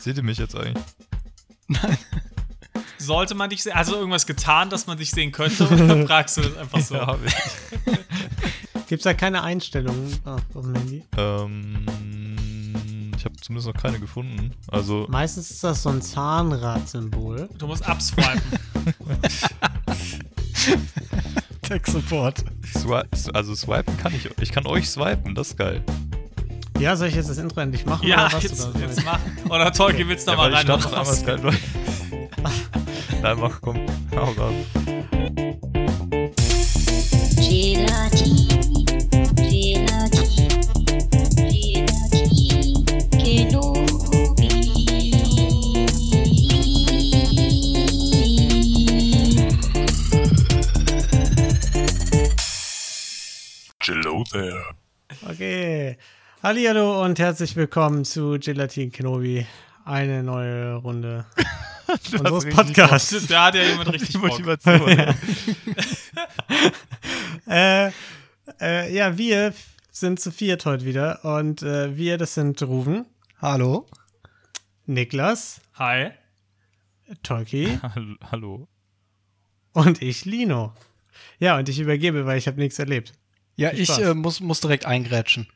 Seht ihr mich jetzt eigentlich? Sollte man dich sehen? Also irgendwas getan, dass man dich sehen könnte? Oder fragst du das einfach so? Ja, hab ich. Gibt es da keine Einstellungen ah, auf dem Handy? Ähm, ich habe zumindest noch keine gefunden. Also, Meistens ist das so ein Zahnrad-Symbol. Du musst abswipen. Tech Support. swi also swipen kann ich. Ich kann euch swipen, das ist geil. Ja, soll ich jetzt das Intro endlich machen? ja, oder was? jetzt, oder? jetzt mach. Oder Tolki, willst du da Ja, mal weil ich rein? dachte, geil, Leute. Nein, mach, komm. Hau raus. Hallihallo und herzlich willkommen zu Gelatin Kenobi. Eine neue Runde unseres Podcasts. Da hat ja jemand richtig. Motivation. äh, äh, ja, wir sind zu viert heute wieder. Und äh, wir, das sind Ruven, Hallo. Niklas, Hi. Tolki Hallo- und ich, Lino. Ja, und ich übergebe, weil ich habe nichts erlebt. Ja, ich äh, muss, muss direkt eingrätschen.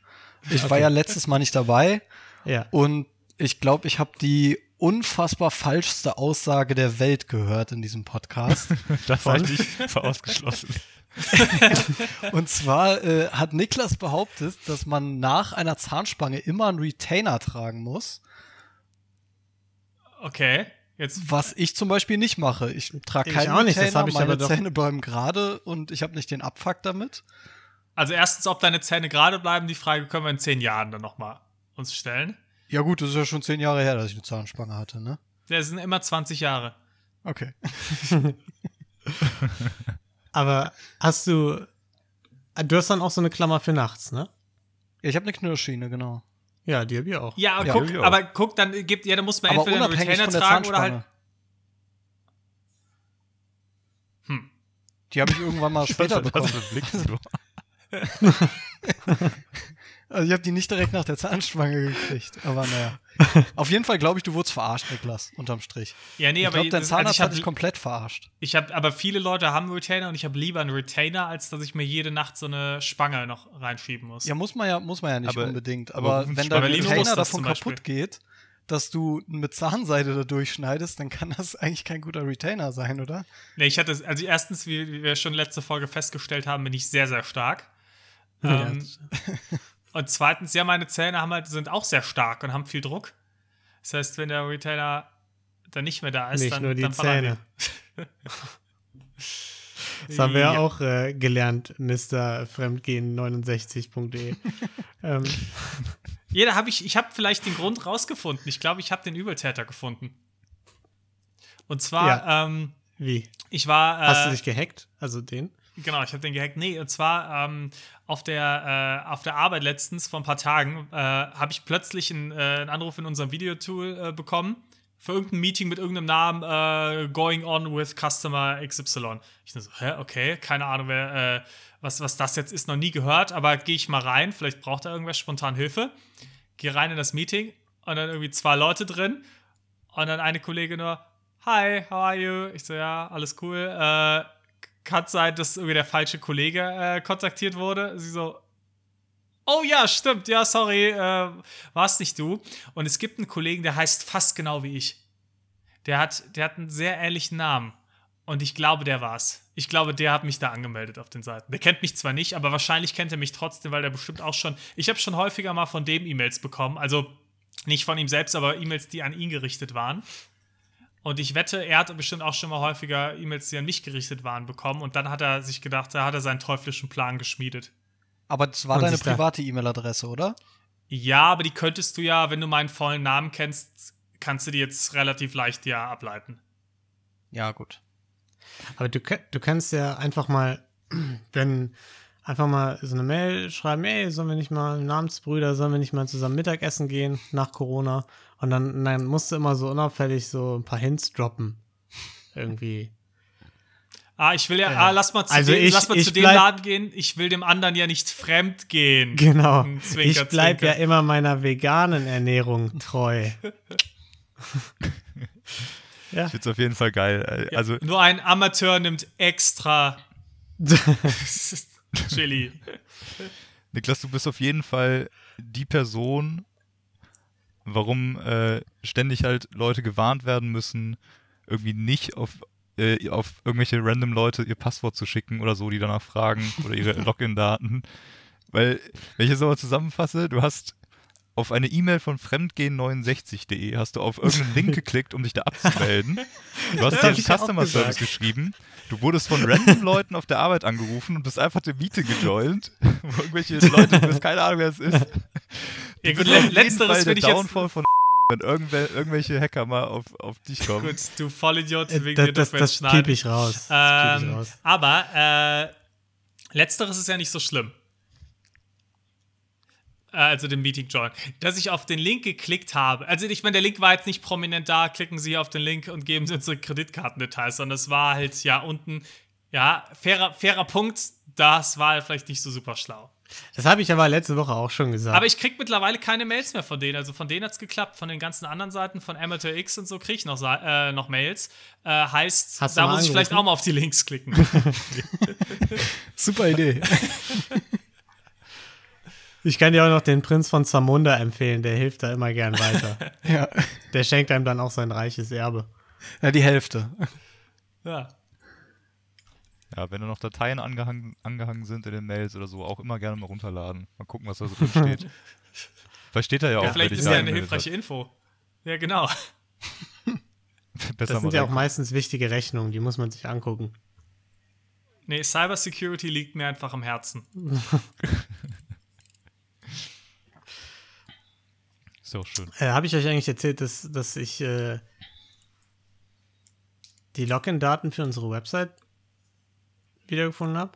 Ich war Okay. ja letztes Mal nicht dabei Ja. und ich glaube, ich habe die unfassbar falschste Aussage der Welt gehört in diesem Podcast. Das halte ich ausgeschlossen. und zwar äh, hat Niklas behauptet, dass man nach einer Zahnspange immer einen Retainer tragen muss, Okay. Jetzt. was ich zum Beispiel nicht mache. Ich trage Ich keinen auch nicht, das Retainer, hab ich meine aber Zähne bleiben gerade und ich habe nicht den Abfuck damit. Also erstens, ob deine Zähne gerade bleiben, die Frage können wir in zehn Jahren dann nochmal uns stellen. Ja gut, das ist ja schon zehn Jahre her, dass ich eine Zahnspange hatte, ne? Das sind immer 20 Jahre. Okay. Aber hast du. Du hast dann auch so eine Klammer für nachts, ne? Ja, ich habe eine Knirschschiene, genau. Ja, die habe ich auch. Ja, aber Ja, guck, aber guck, dann gibt, ja, dann muss man Aber entweder einen Retainer tragen oder halt. Hm. Die habe ich irgendwann mal später bekommen. Also ich habe die nicht direkt nach der Zahnspange gekriegt. Aber naja. Auf jeden Fall glaube ich, du wurdest verarscht, Niklas, unterm Strich. Ja, nee, ich aber glaube, dein Zahnarzt also ich hat habe dich komplett verarscht. Ich habe, aber viele Leute haben einen Retainer und ich habe lieber einen Retainer, als dass ich mir jede Nacht so eine Spange noch reinschieben muss. Ja, muss man ja, muss man ja nicht Aber- unbedingt. aber Aber, wenn dein muss Retainer davon kaputt geht, dass du mit Zahnseide da durchschneidest, dann kann das eigentlich kein guter Retainer sein, oder? Nee, ich hatte, also erstens, wie, wie wir schon letzte Folge festgestellt haben, bin ich sehr, sehr stark. Ja. Ähm, und zweitens, ja, meine Zähne haben halt, sind auch sehr stark und haben viel Druck. Das heißt, wenn der Retainer dann nicht mehr da ist, Nicht dann, nur die dann Zähne. Das haben wir ja Ja. auch äh, gelernt, Mr. Fremdgehen69.de. ähm, Jeder habe ich, ich habe vielleicht den Grund rausgefunden. Ich glaube, ich habe den Übeltäter gefunden. Und zwar, ähm, wie? ich war. Äh, Hast du dich gehackt? Also den? Genau, ich habe den gehackt. Nee, und zwar ähm, auf, der, äh, auf der Arbeit letztens vor ein paar Tagen äh, habe ich plötzlich einen, äh, einen Anruf in unserem Videotool äh, bekommen für irgendein Meeting mit irgendeinem Namen äh, Going on with Customer XY. Ich so, hä, okay, keine Ahnung, wer, äh, was, was das jetzt ist, noch nie gehört, aber gehe ich mal rein, vielleicht braucht da irgendwer spontan Hilfe. Gehe rein in das Meeting und dann irgendwie zwei Leute drin und dann eine Kollegin nur, hi, how are you? Ich so, ja, alles cool. Äh, kann sein, dass irgendwie der falsche Kollege äh, kontaktiert wurde. Sie so, oh ja, stimmt, ja, sorry, äh, war's nicht du. Und es gibt einen Kollegen, der heißt fast genau wie ich. Der hat, der hat einen sehr ähnlichen Namen. Und ich glaube, der war's. Ich glaube, der hat mich da angemeldet auf den Seiten. Der kennt mich zwar nicht, aber wahrscheinlich kennt er mich trotzdem, weil der bestimmt auch schon. Ich habe schon häufiger mal von dem E-Mails bekommen. Also nicht von ihm selbst, aber E-Mails, die an ihn gerichtet waren. Und ich wette, er hat bestimmt auch schon mal häufiger E-Mails, die an mich gerichtet waren, bekommen. Und dann hat er sich gedacht, da hat er seinen teuflischen Plan geschmiedet. Aber das war Und deine private E-Mail-Adresse, oder? Ja, aber die könntest du ja, wenn du meinen vollen Namen kennst, kannst du die jetzt relativ leicht ja ableiten. Ja, gut. Aber du, du kannst ja einfach mal, wenn einfach mal so eine Mail schreiben, ey, sollen wir nicht mal Namensbrüder, sollen wir nicht mal zusammen Mittagessen gehen nach Corona? Und dann, dann musst du immer so unauffällig so ein paar Hints droppen. Irgendwie. Ah, ich will ja, Ja. ah, lass mal zu, Also dem, ich- lass mal ich zu dem Laden gehen. Ich will dem anderen ja nicht fremd gehen. Genau. Zwinker, ich bleib zwinker. ja immer meiner veganen Ernährung treu. Ja. Ich find's auf jeden Fall geil. Also, Nur ein Amateur nimmt extra Chili. Niklas, du bist auf jeden Fall die Person, warum äh, ständig halt Leute gewarnt werden müssen, irgendwie nicht auf, äh, auf irgendwelche random Leute ihr Passwort zu schicken oder so, die danach fragen oder ihre Login-Daten. Weil, wenn ich es aber zusammenfasse, du hast auf eine E-Mail von fremdgehen69.de hast du auf irgendeinen Link geklickt, um dich da abzumelden. Du hast Das dir hab einen ich auch Customer Service geschrieben. Du wurdest von random Leuten auf der Arbeit angerufen und bist einfach dem Meeting gejoint. Wo irgendwelche Leute, du hast keine Ahnung, wer es ist. Ja, gut, le letzteres finde ich jetzt. Downfall von wenn irgendwel irgendwelche Hacker mal auf, auf dich kommen. Gut, du Vollidiot, Äh, wegen das dir das, jetzt das schneiden. piep ich raus. Das piep ich Ähm, raus. aber äh, letzteres ist ja nicht so schlimm. Äh, Also den Meeting Join. Dass ich auf den Link geklickt habe. Also ich meine, der Link war jetzt nicht prominent da. Klicken Sie auf den Link und geben Sie unsere Kreditkartendetails, sondern es war halt ja unten. Ja, fairer, fairer Punkt. Das war vielleicht nicht so super schlau. Das habe ich aber letzte Woche auch schon gesagt. Aber ich krieg mittlerweile keine Mails mehr von denen. Also von denen hat's geklappt. Von den ganzen anderen Seiten, von Amateur X und so, kriege ich noch, äh, noch Mails. Äh, heißt, Hast da muss ich vielleicht auch mal auf die Links klicken. Super Idee. ich kann dir auch noch den Prinz von Zamunda empfehlen, der hilft da immer gern weiter. ja. der schenkt einem dann auch sein reiches Erbe. ja, die Hälfte. ja. Ja, wenn da noch Dateien angehangen, angehangen sind in den Mails oder so, auch immer gerne mal runterladen. Mal gucken, was da so drin steht. Vielleicht steht da ja auch, ja vielleicht ist ja eine hilfreiche Info. Ja, genau. hat. Das sind ja auch meistens wichtige Rechnungen, die muss man sich angucken. Nee, Cybersecurity liegt mir einfach am Herzen. Ist ja auch schön. Äh, habe ich euch eigentlich erzählt, dass, dass ich äh, die Login-Daten für unsere Website wiedergefunden habe?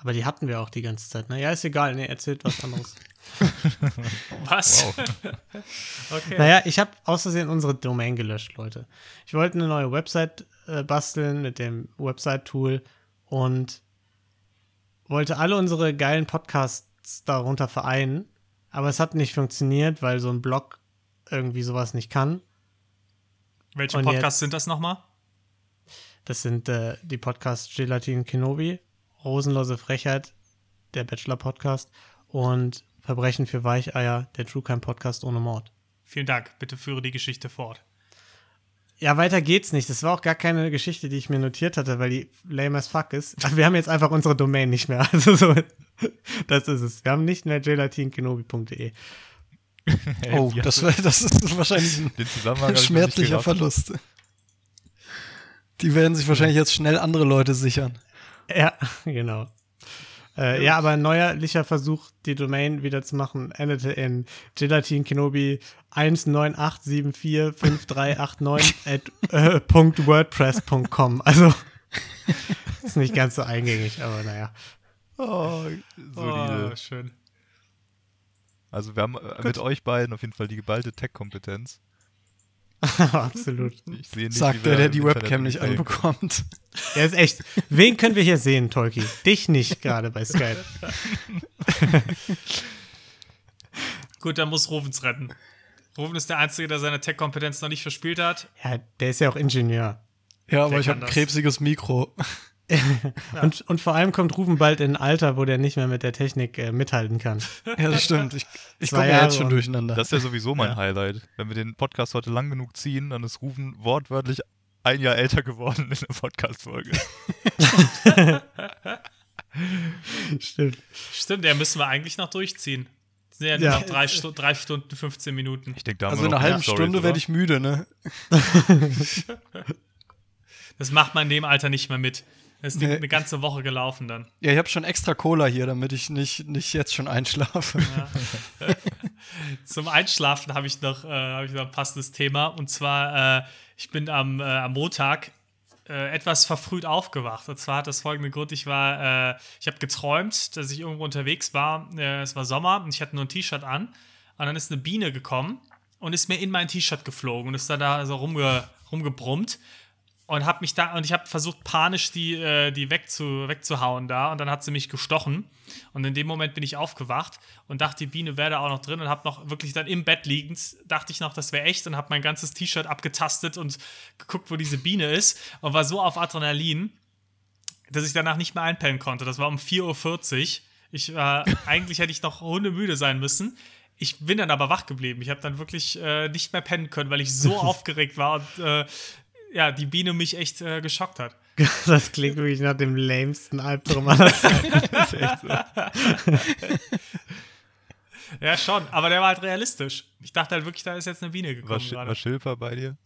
Aber die hatten wir auch die ganze Zeit. Naja, ist egal. Nee, erzählt was anderes. Was? Okay. Naja, ich habe aus Versehen unsere Domain gelöscht, Leute. Ich wollte eine neue Website äh, basteln mit dem Website-Tool und wollte alle unsere geilen Podcasts darunter vereinen. Aber es hat nicht funktioniert, weil so ein Blog irgendwie sowas nicht kann. Welche und Podcasts jetzt- sind das nochmal? Das sind äh, die Podcasts Gelatin Kenobi, Rosenlose Frechheit, der Bachelor-Podcast und Verbrechen für Weicheier, der True Crime Podcast ohne Mord. Vielen Dank. Bitte führe die Geschichte fort. Ja, weiter geht's nicht. Das war auch gar keine Geschichte, die ich mir notiert hatte, weil die lame as fuck ist. Wir haben jetzt einfach unsere Domain nicht mehr. Also so, das ist es. Wir haben nicht mehr gelatinkenobi.de. Oh, das, das ist wahrscheinlich ein schmerzlicher. Verlust. Die werden sich wahrscheinlich jetzt schnell andere Leute sichern. Ja, genau. Äh, ja, aber ein neuerlicher Versuch, die Domain wieder zu machen, endete in gelatinkenobi 198745389 at äh, Punkt .wordpress.com. Also ist nicht ganz so eingängig, aber naja. Oh, solide. Oh, schön. Also wir haben äh, mit euch beiden auf jeden Fall die geballte Tech-Kompetenz. Absolut. Ich sehe nicht, Sagt wie der, der die Webcam nicht anbekommt. Ja, ist echt. Wen können wir hier sehen, Tolki? Dich nicht gerade bei Skype. Gut, dann muss Rovens retten. Roven ist der Einzige, der seine Tech-Kompetenz noch nicht verspielt hat. Ja, der ist ja auch Ingenieur. Ja, aber Der ich habe ein krebsiges Mikro. Und, und vor allem kommt Rufen bald in ein Alter, wo der nicht mehr mit der Technik äh, mithalten kann. Ja, das stimmt. Ich, ich komme ja jetzt schon durcheinander. Das ist ja sowieso mein Ja. Highlight. Wenn wir den Podcast heute lang genug ziehen, dann ist Rufen wortwörtlich ein Jahr älter geworden in der Podcast-Folge. Stimmt. Stimmt, der müssen wir eigentlich noch durchziehen. Das sind ja, Ja. noch drei, Stu drei Stunden, 15 Minuten. Ich denke, da also in einer halben Stunde werde ich müde, ne? Das macht man in dem Alter nicht mehr mit. Das ist die- Nee. eine ganze Woche gelaufen dann. Ja, ich habe schon extra Cola hier, damit ich nicht, nicht jetzt schon einschlafe. Zum Einschlafen habe ich, noch, äh, hab ich noch ein passendes Thema. Und zwar, äh, ich bin am, äh, am Montag äh, etwas verfrüht aufgewacht. Und zwar hat das folgenden Grund: Ich war, äh, ich habe geträumt, dass ich irgendwo unterwegs war. Äh, es war Sommer und ich hatte nur ein T-Shirt an. Und dann ist eine Biene gekommen und ist mir in mein T-Shirt geflogen und ist dann da so rumge, rumgebrummt. Und habe mich da und ich habe versucht panisch die äh, die wegzu, wegzuhauen da. Und dann hat sie mich gestochen. Und in dem Moment bin ich aufgewacht und dachte die Biene wäre da auch noch drin und habe noch wirklich dann im Bett liegend dachte ich noch das wäre echt und habe mein ganzes T-Shirt abgetastet und geguckt wo diese Biene ist und war so auf Adrenalin dass ich danach nicht mehr einpennen konnte. Das war um 4.40 Uhr ich war eigentlich hätte ich noch hundemüde sein müssen. Ich bin dann aber wach geblieben. Ich habe dann wirklich äh, nicht mehr pennen können, weil ich so aufgeregt war und äh, ja, die Biene mich echt äh, geschockt hat. Das klingt wirklich nach dem lamesten Albtraum aller Zeiten. Das ist echt so. Ja, schon, aber der war halt realistisch. Ich dachte halt wirklich, da ist jetzt eine Biene War, gekommen Sch gerade. war Schilper bei dir?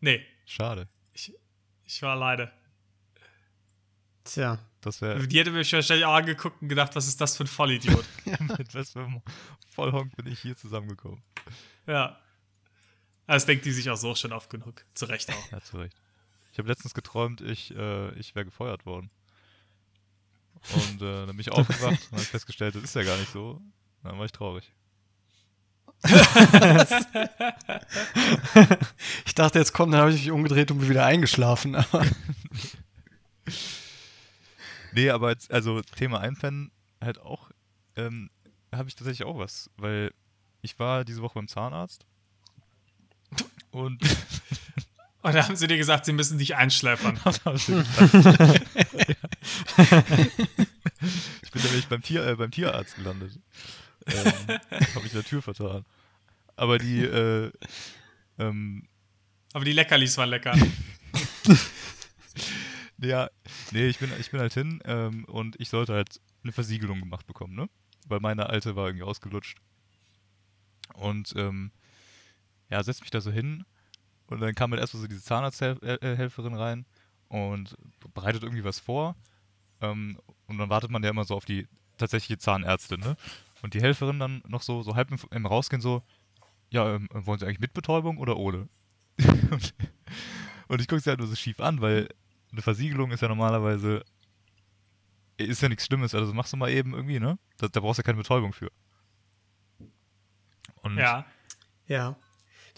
Nee, Schade. ich war alleine. Tja. Das wäre. Die hätte mich wahrscheinlich auch angeguckt und gedacht, was ist das für ein Vollidiot. mit was für einem Vollhonk bin ich hier zusammengekommen. ja. Das denkt die sich auch so schon oft genug. Zu Recht auch. Ja, zu Recht. Ich habe letztens geträumt, ich, äh, ich wäre gefeuert worden. Und äh, dann bin ich aufgewacht und habe festgestellt, das ist ja gar nicht so. Dann war ich traurig. Ich dachte, jetzt kommt, dann habe ich mich umgedreht und bin wieder eingeschlafen. Aber Nee, aber jetzt, also Thema Einpennen halt auch, ähm, habe ich tatsächlich auch was, weil ich war diese Woche beim Zahnarzt und Und da haben sie dir gesagt, sie müssen dich einschläfern. Ich bin nämlich beim, Tier, äh, beim Tierarzt gelandet. Ähm, habe ich der Tür vertan. Aber die, äh, ähm, Aber die Leckerlis waren lecker. ja, nee, ich bin, ich bin halt hin ähm, und ich sollte halt eine Versiegelung gemacht bekommen, ne? Weil meine alte war irgendwie ausgelutscht. Und, ähm, ja, setz mich da so hin und dann kam halt erstmal so diese Zahnarzthelferin rein und bereitet irgendwie was vor. Ähm, und dann wartet man ja immer so auf die tatsächliche Zahnärztin, ne? Und die Helferin dann noch so, so halb im, im Rausgehen so, ja, ähm, wollen Sie eigentlich mit Betäubung oder ohne? und, und ich gucke sie halt nur so schief an, weil eine Versiegelung ist ja normalerweise, ist ja nichts Schlimmes, also machst du mal eben irgendwie, ne? Da, da brauchst du ja keine Betäubung für. Und Ja. Ja.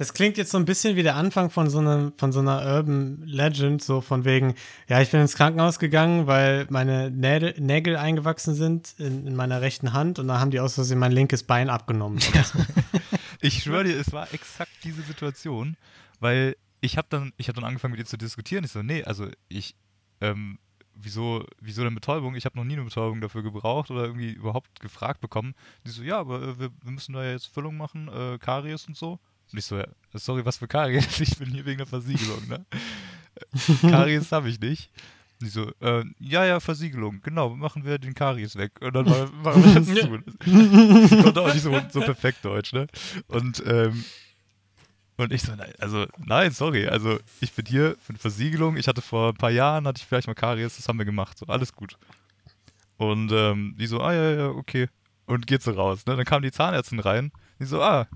Das klingt jetzt so ein bisschen wie der Anfang von so, einem, von so einer Urban Legend, so von wegen, ja, ich bin ins Krankenhaus gegangen, weil meine Nägel, Nägel eingewachsen sind in, in meiner rechten Hand und da haben die aus Versehen mein linkes Bein abgenommen. So. Ich schwöre dir, es war exakt diese Situation, weil ich habe dann, ich habe dann angefangen mit ihr zu diskutieren. Ich so, nee, also ich, ähm, wieso, wieso denn Betäubung? Ich habe noch nie eine Betäubung dafür gebraucht oder irgendwie überhaupt gefragt bekommen. Die so, ja, aber äh, wir, wir müssen da ja jetzt Füllung machen, äh, Karies und so. Und ich so, ja, sorry, was für Karies? Ich bin hier wegen der Versiegelung, ne? Karies habe ich nicht. Und die so, äh, ja, ja, Versiegelung, genau, machen wir den Karies weg. Und dann machen wir das zu. Ich konnte auch nicht so, so perfekt Deutsch, ne? Und, ähm, und ich so, nein, also, nein, sorry, also ich bin hier für eine Versiegelung. Ich hatte vor ein paar Jahren, hatte ich vielleicht mal Karies, das haben wir gemacht, so, alles gut. Und ähm, die so, ah, ja, ja, okay. Und geht so raus, ne? Dann kam die Zahnärztin rein, die so, ah,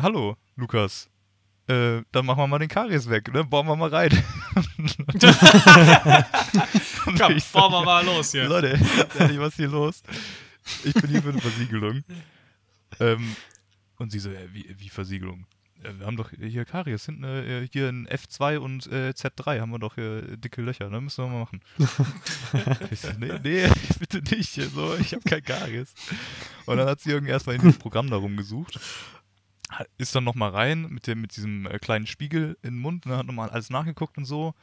hallo, Lukas. Äh, dann machen wir mal den Karies weg, ne? Bauen wir mal rein. Komm, bauen wir mal los hier. Leute, ehrlich, was ist hier los? Ich bin hier für eine Versiegelung. Ähm, und sie so, ja, wie, wie Versiegelung? Ja, wir haben doch hier Karies, hinten äh, hier in F2 und äh, Z3 haben wir doch hier dicke Löcher, ne? Müssen wir mal machen. ich so, nee, nee, bitte nicht. So, ich habe kein Karies. Und dann hat sie irgendwie erstmal in diesem Programm darum gesucht. Ist dann nochmal rein mit, dem, mit diesem äh, kleinen Spiegel in den Mund, ne, hat nochmal alles nachgeguckt und so.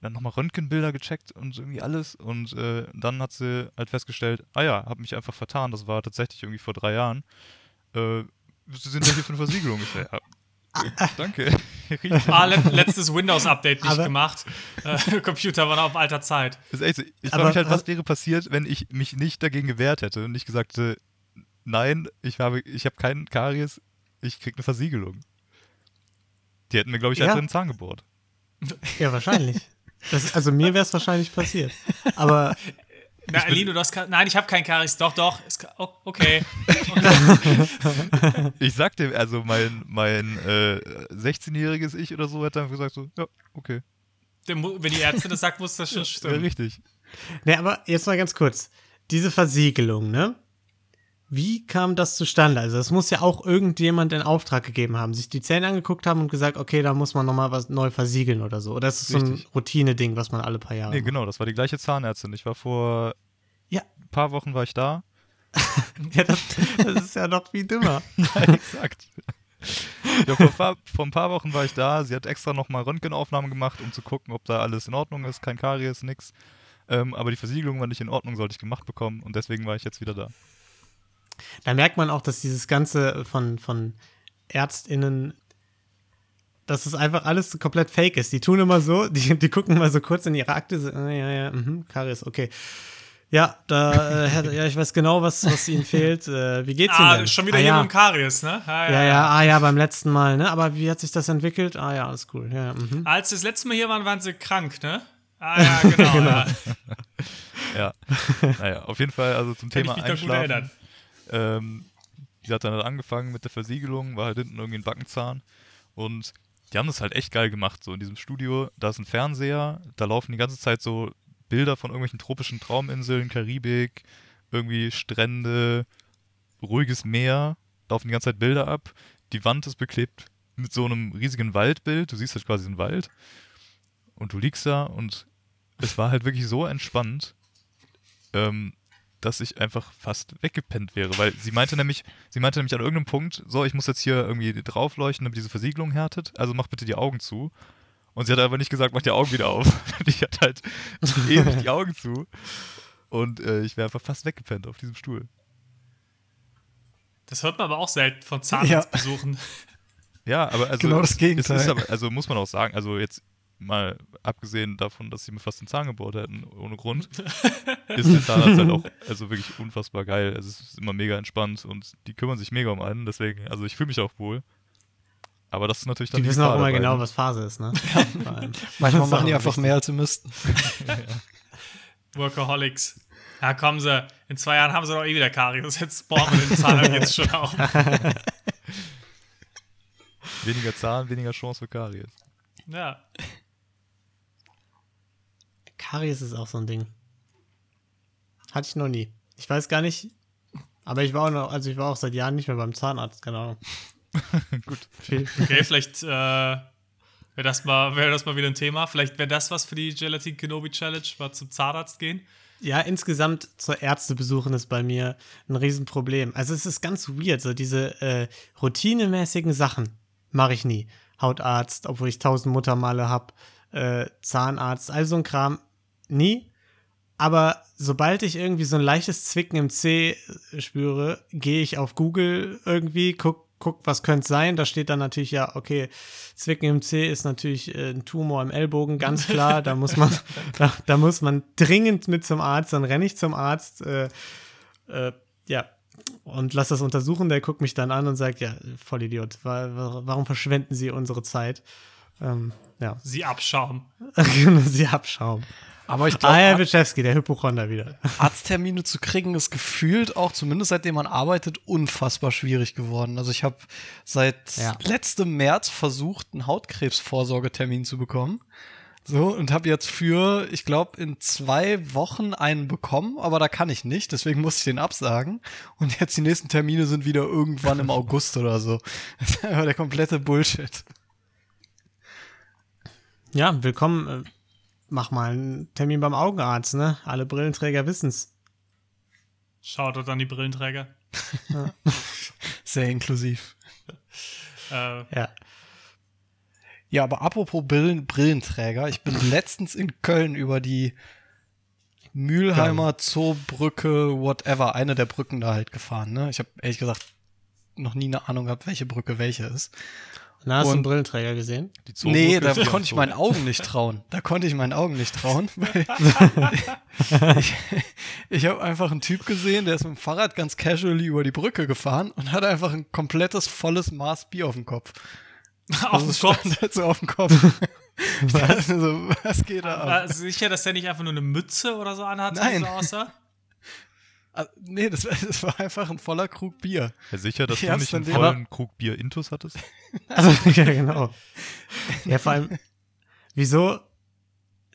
Dann nochmal Röntgenbilder gecheckt und irgendwie alles. Und äh, dann hat sie halt festgestellt, ah ja, hab mich einfach vertan. Das war tatsächlich irgendwie vor drei Jahren. Äh, Sie sind ja hier für eine Versiegelung. Ich ja, danke. Ah, let letztes Windows-Update nicht Aber- gemacht. Äh, Computer war noch auf alter Zeit. Das ist echt so. Ich Aber frage mich halt, was wäre passiert, wenn ich mich nicht dagegen gewehrt hätte und nicht gesagt hätte, nein, ich habe, ich habe keinen Karies, ich krieg eine Versiegelung. Die hätten mir, glaube ich, Ja. einfach den Zahn gebohrt. Ja, wahrscheinlich. Das, also mir wäre es wahrscheinlich passiert. Aber Na, Lino, du hast kein, Nein, ich habe kein Karies. Doch, doch. Ist, ka- oh, okay. Ich sag dir, also mein, mein äh, 16-jähriges Ich oder so hätte einfach gesagt so, ja, okay. Wenn die Ärztin das sagt, muss das schon Ja, stimmen. richtig. Ne, aber jetzt mal ganz kurz. Diese Versiegelung, ne? Wie kam das zustande? Also, das muss ja auch irgendjemand in Auftrag gegeben haben, sich die Zähne angeguckt haben und gesagt, okay, da muss man nochmal was neu versiegeln oder so. Oder ist es so ein Richtig. Routine-Ding, was man alle paar Jahre Nee, macht? genau, das war die gleiche Zahnärztin. Ich war vor Ja. ein paar Wochen war ich da. Ja, das, das ist ja noch viel dümmer. Ja, exakt. Ja, vor, paar- vor ein paar Wochen war ich da. Sie hat extra nochmal Röntgenaufnahmen gemacht, um zu gucken, ob da alles in Ordnung ist. Kein Karies, nix. Ähm, aber die Versiegelung war nicht in Ordnung, sollte ich gemacht bekommen. Und deswegen war ich jetzt wieder da. Da merkt man auch, dass dieses Ganze von, von ÄrztInnen, dass es einfach alles komplett fake ist. Die tun immer so, die, die gucken mal so kurz in ihre Akte, so, ah, ja, ja, mhm, Karies, okay. Ja, da, äh, ja, ich weiß genau, was, was Ihnen fehlt. Äh, wie geht's Ihnen Ah, denn? schon wieder ah, hier ja. mit dem Karies, ne? Ah, Ja, ja, ah ja, beim letzten Mal, ne? Aber wie hat sich das entwickelt? Ah ja, alles cool. Ja, mhm. Als sie das letzte Mal hier waren, waren sie krank, ne? Ah ja, genau. ja. Ja. naja, auf jeden Fall, also zum Kann Thema ich mich noch gut Einschlafen. erinnern. Ähm, sie hat dann halt angefangen mit der Versiegelung, war halt hinten irgendwie ein Backenzahn. Und die haben das halt echt geil gemacht. So in diesem Studio, da ist ein Fernseher, da laufen die ganze Zeit so Bilder von irgendwelchen tropischen Trauminseln, Karibik, irgendwie Strände, ruhiges Meer, laufen die ganze Zeit Bilder ab. Die Wand ist beklebt mit so einem riesigen Waldbild. Du siehst halt quasi einen Wald. Und du liegst da und es war halt wirklich so entspannt. Ähm, dass ich einfach fast weggepennt wäre, weil sie meinte nämlich, sie meinte nämlich an irgendeinem Punkt, so, ich muss jetzt hier irgendwie draufleuchten, damit diese Versiegelung härtet, also mach bitte die Augen zu. Und sie hat aber nicht gesagt, mach die Augen wieder auf. Und ich hatte halt ewig die Augen zu. Und äh, ich wäre einfach fast weggepennt auf diesem Stuhl. Das hört man aber auch selten von Zahnarztbesuchen. Ja, aber also. Genau das es- Gegenteil. Es ist aber, also muss man auch sagen, also jetzt mal abgesehen davon, dass sie mir fast den Zahn gebohrt hätten, ohne Grund, ist der Zahnarzt halt auch also wirklich unfassbar geil. Also es ist immer mega entspannt und die kümmern sich mega um einen, deswegen, also ich fühle mich auch wohl. Aber das ist natürlich dann Die wissen auch immer genau, was Phase ist, ne? Allem. Manchmal machen die einfach mehr, als sie müssten. Workaholics. Ja, kommen sie. In zwei Jahren haben sie doch eh wieder Karies. Jetzt bohren wir den Zahn jetzt schon auf. Weniger Zahn, weniger Chance für Karies. Ja. Karies ist auch so ein Ding. Hatte ich noch nie. Ich weiß gar nicht, aber ich war auch noch, also ich war auch seit Jahren nicht mehr beim Zahnarzt, keine Ahnung. Gut. Okay, vielleicht äh, wäre das, mal- wäre das mal wieder ein Thema. Vielleicht wäre das was für die Gelatin Kenobi Challenge, mal zum Zahnarzt gehen. Ja, insgesamt zur Ärzte besuchen ist bei mir ein Riesenproblem. Also es ist ganz weird, so diese äh, routinemäßigen Sachen mache ich nie. Hautarzt, obwohl ich tausend Muttermale habe, äh, Zahnarzt, all so ein Kram, nie. Aber sobald ich irgendwie so ein leichtes Zwicken im C spüre, gehe ich auf Google irgendwie, guck, guck was könnte sein. Da steht dann natürlich, ja, okay, Zwicken im C ist natürlich äh, ein Tumor im Ellbogen, ganz klar. Da muss man, da, da muss man dringend mit zum Arzt. Dann renne ich zum Arzt, äh, äh, ja, und lass das untersuchen. Der guckt mich dann an und sagt, ja, Vollidiot, wa wa warum verschwenden Sie unsere Zeit? Ähm, ja, Sie abschauen. Sie abschauen. Aber ich Ah, glaube, Herr Wiczewski, der Hypochonder wieder. Arzttermine zu kriegen ist gefühlt auch, zumindest seitdem man arbeitet, unfassbar schwierig geworden. Also ich habe seit Ja. letztem März versucht, einen Hautkrebsvorsorgetermin zu bekommen. So, und habe jetzt für, ich glaube, in zwei Wochen einen bekommen, aber da kann ich nicht, deswegen muss ich den absagen. Und jetzt die nächsten Termine sind wieder irgendwann im August oder so. Das ist einfach der komplette Bullshit. Ja, willkommen. Mach mal einen Termin beim Augenarzt, ne? Alle Brillenträger wissen's. Schaut dort an die Brillenträger. Sehr inklusiv. Äh, Ja. Ja, aber apropos Brillen, Brillenträger, ich bin letztens in Köln über die Mülheimer Zoobrücke, whatever, eine der Brücken da halt gefahren. Ne? Ich habe ehrlich gesagt noch nie eine Ahnung gehabt, welche Brücke welche ist. Na, hast du einen Und- Brillenträger gesehen? Nee, da konnte ich meinen Augen nicht trauen. Da konnte ich meinen Augen nicht trauen. Ich ich habe einfach einen Typ gesehen, der ist mit dem Fahrrad ganz casually über die Brücke gefahren und hat einfach ein komplettes volles Maß Bier auf dem Kopf. auf Also dem Kopf. halt so auf dem Kopf. was? so, was geht da ab? War sicher, dass der nicht einfach nur eine Mütze oder so anhat, Nein. so aussah? Ah, nee, das, war- das war einfach ein voller Krug Bier. Ja, sicher, dass Ich du nicht einen vollen Krug Bier Intus hattest? Also, ja, genau. Ja, vor allem, wieso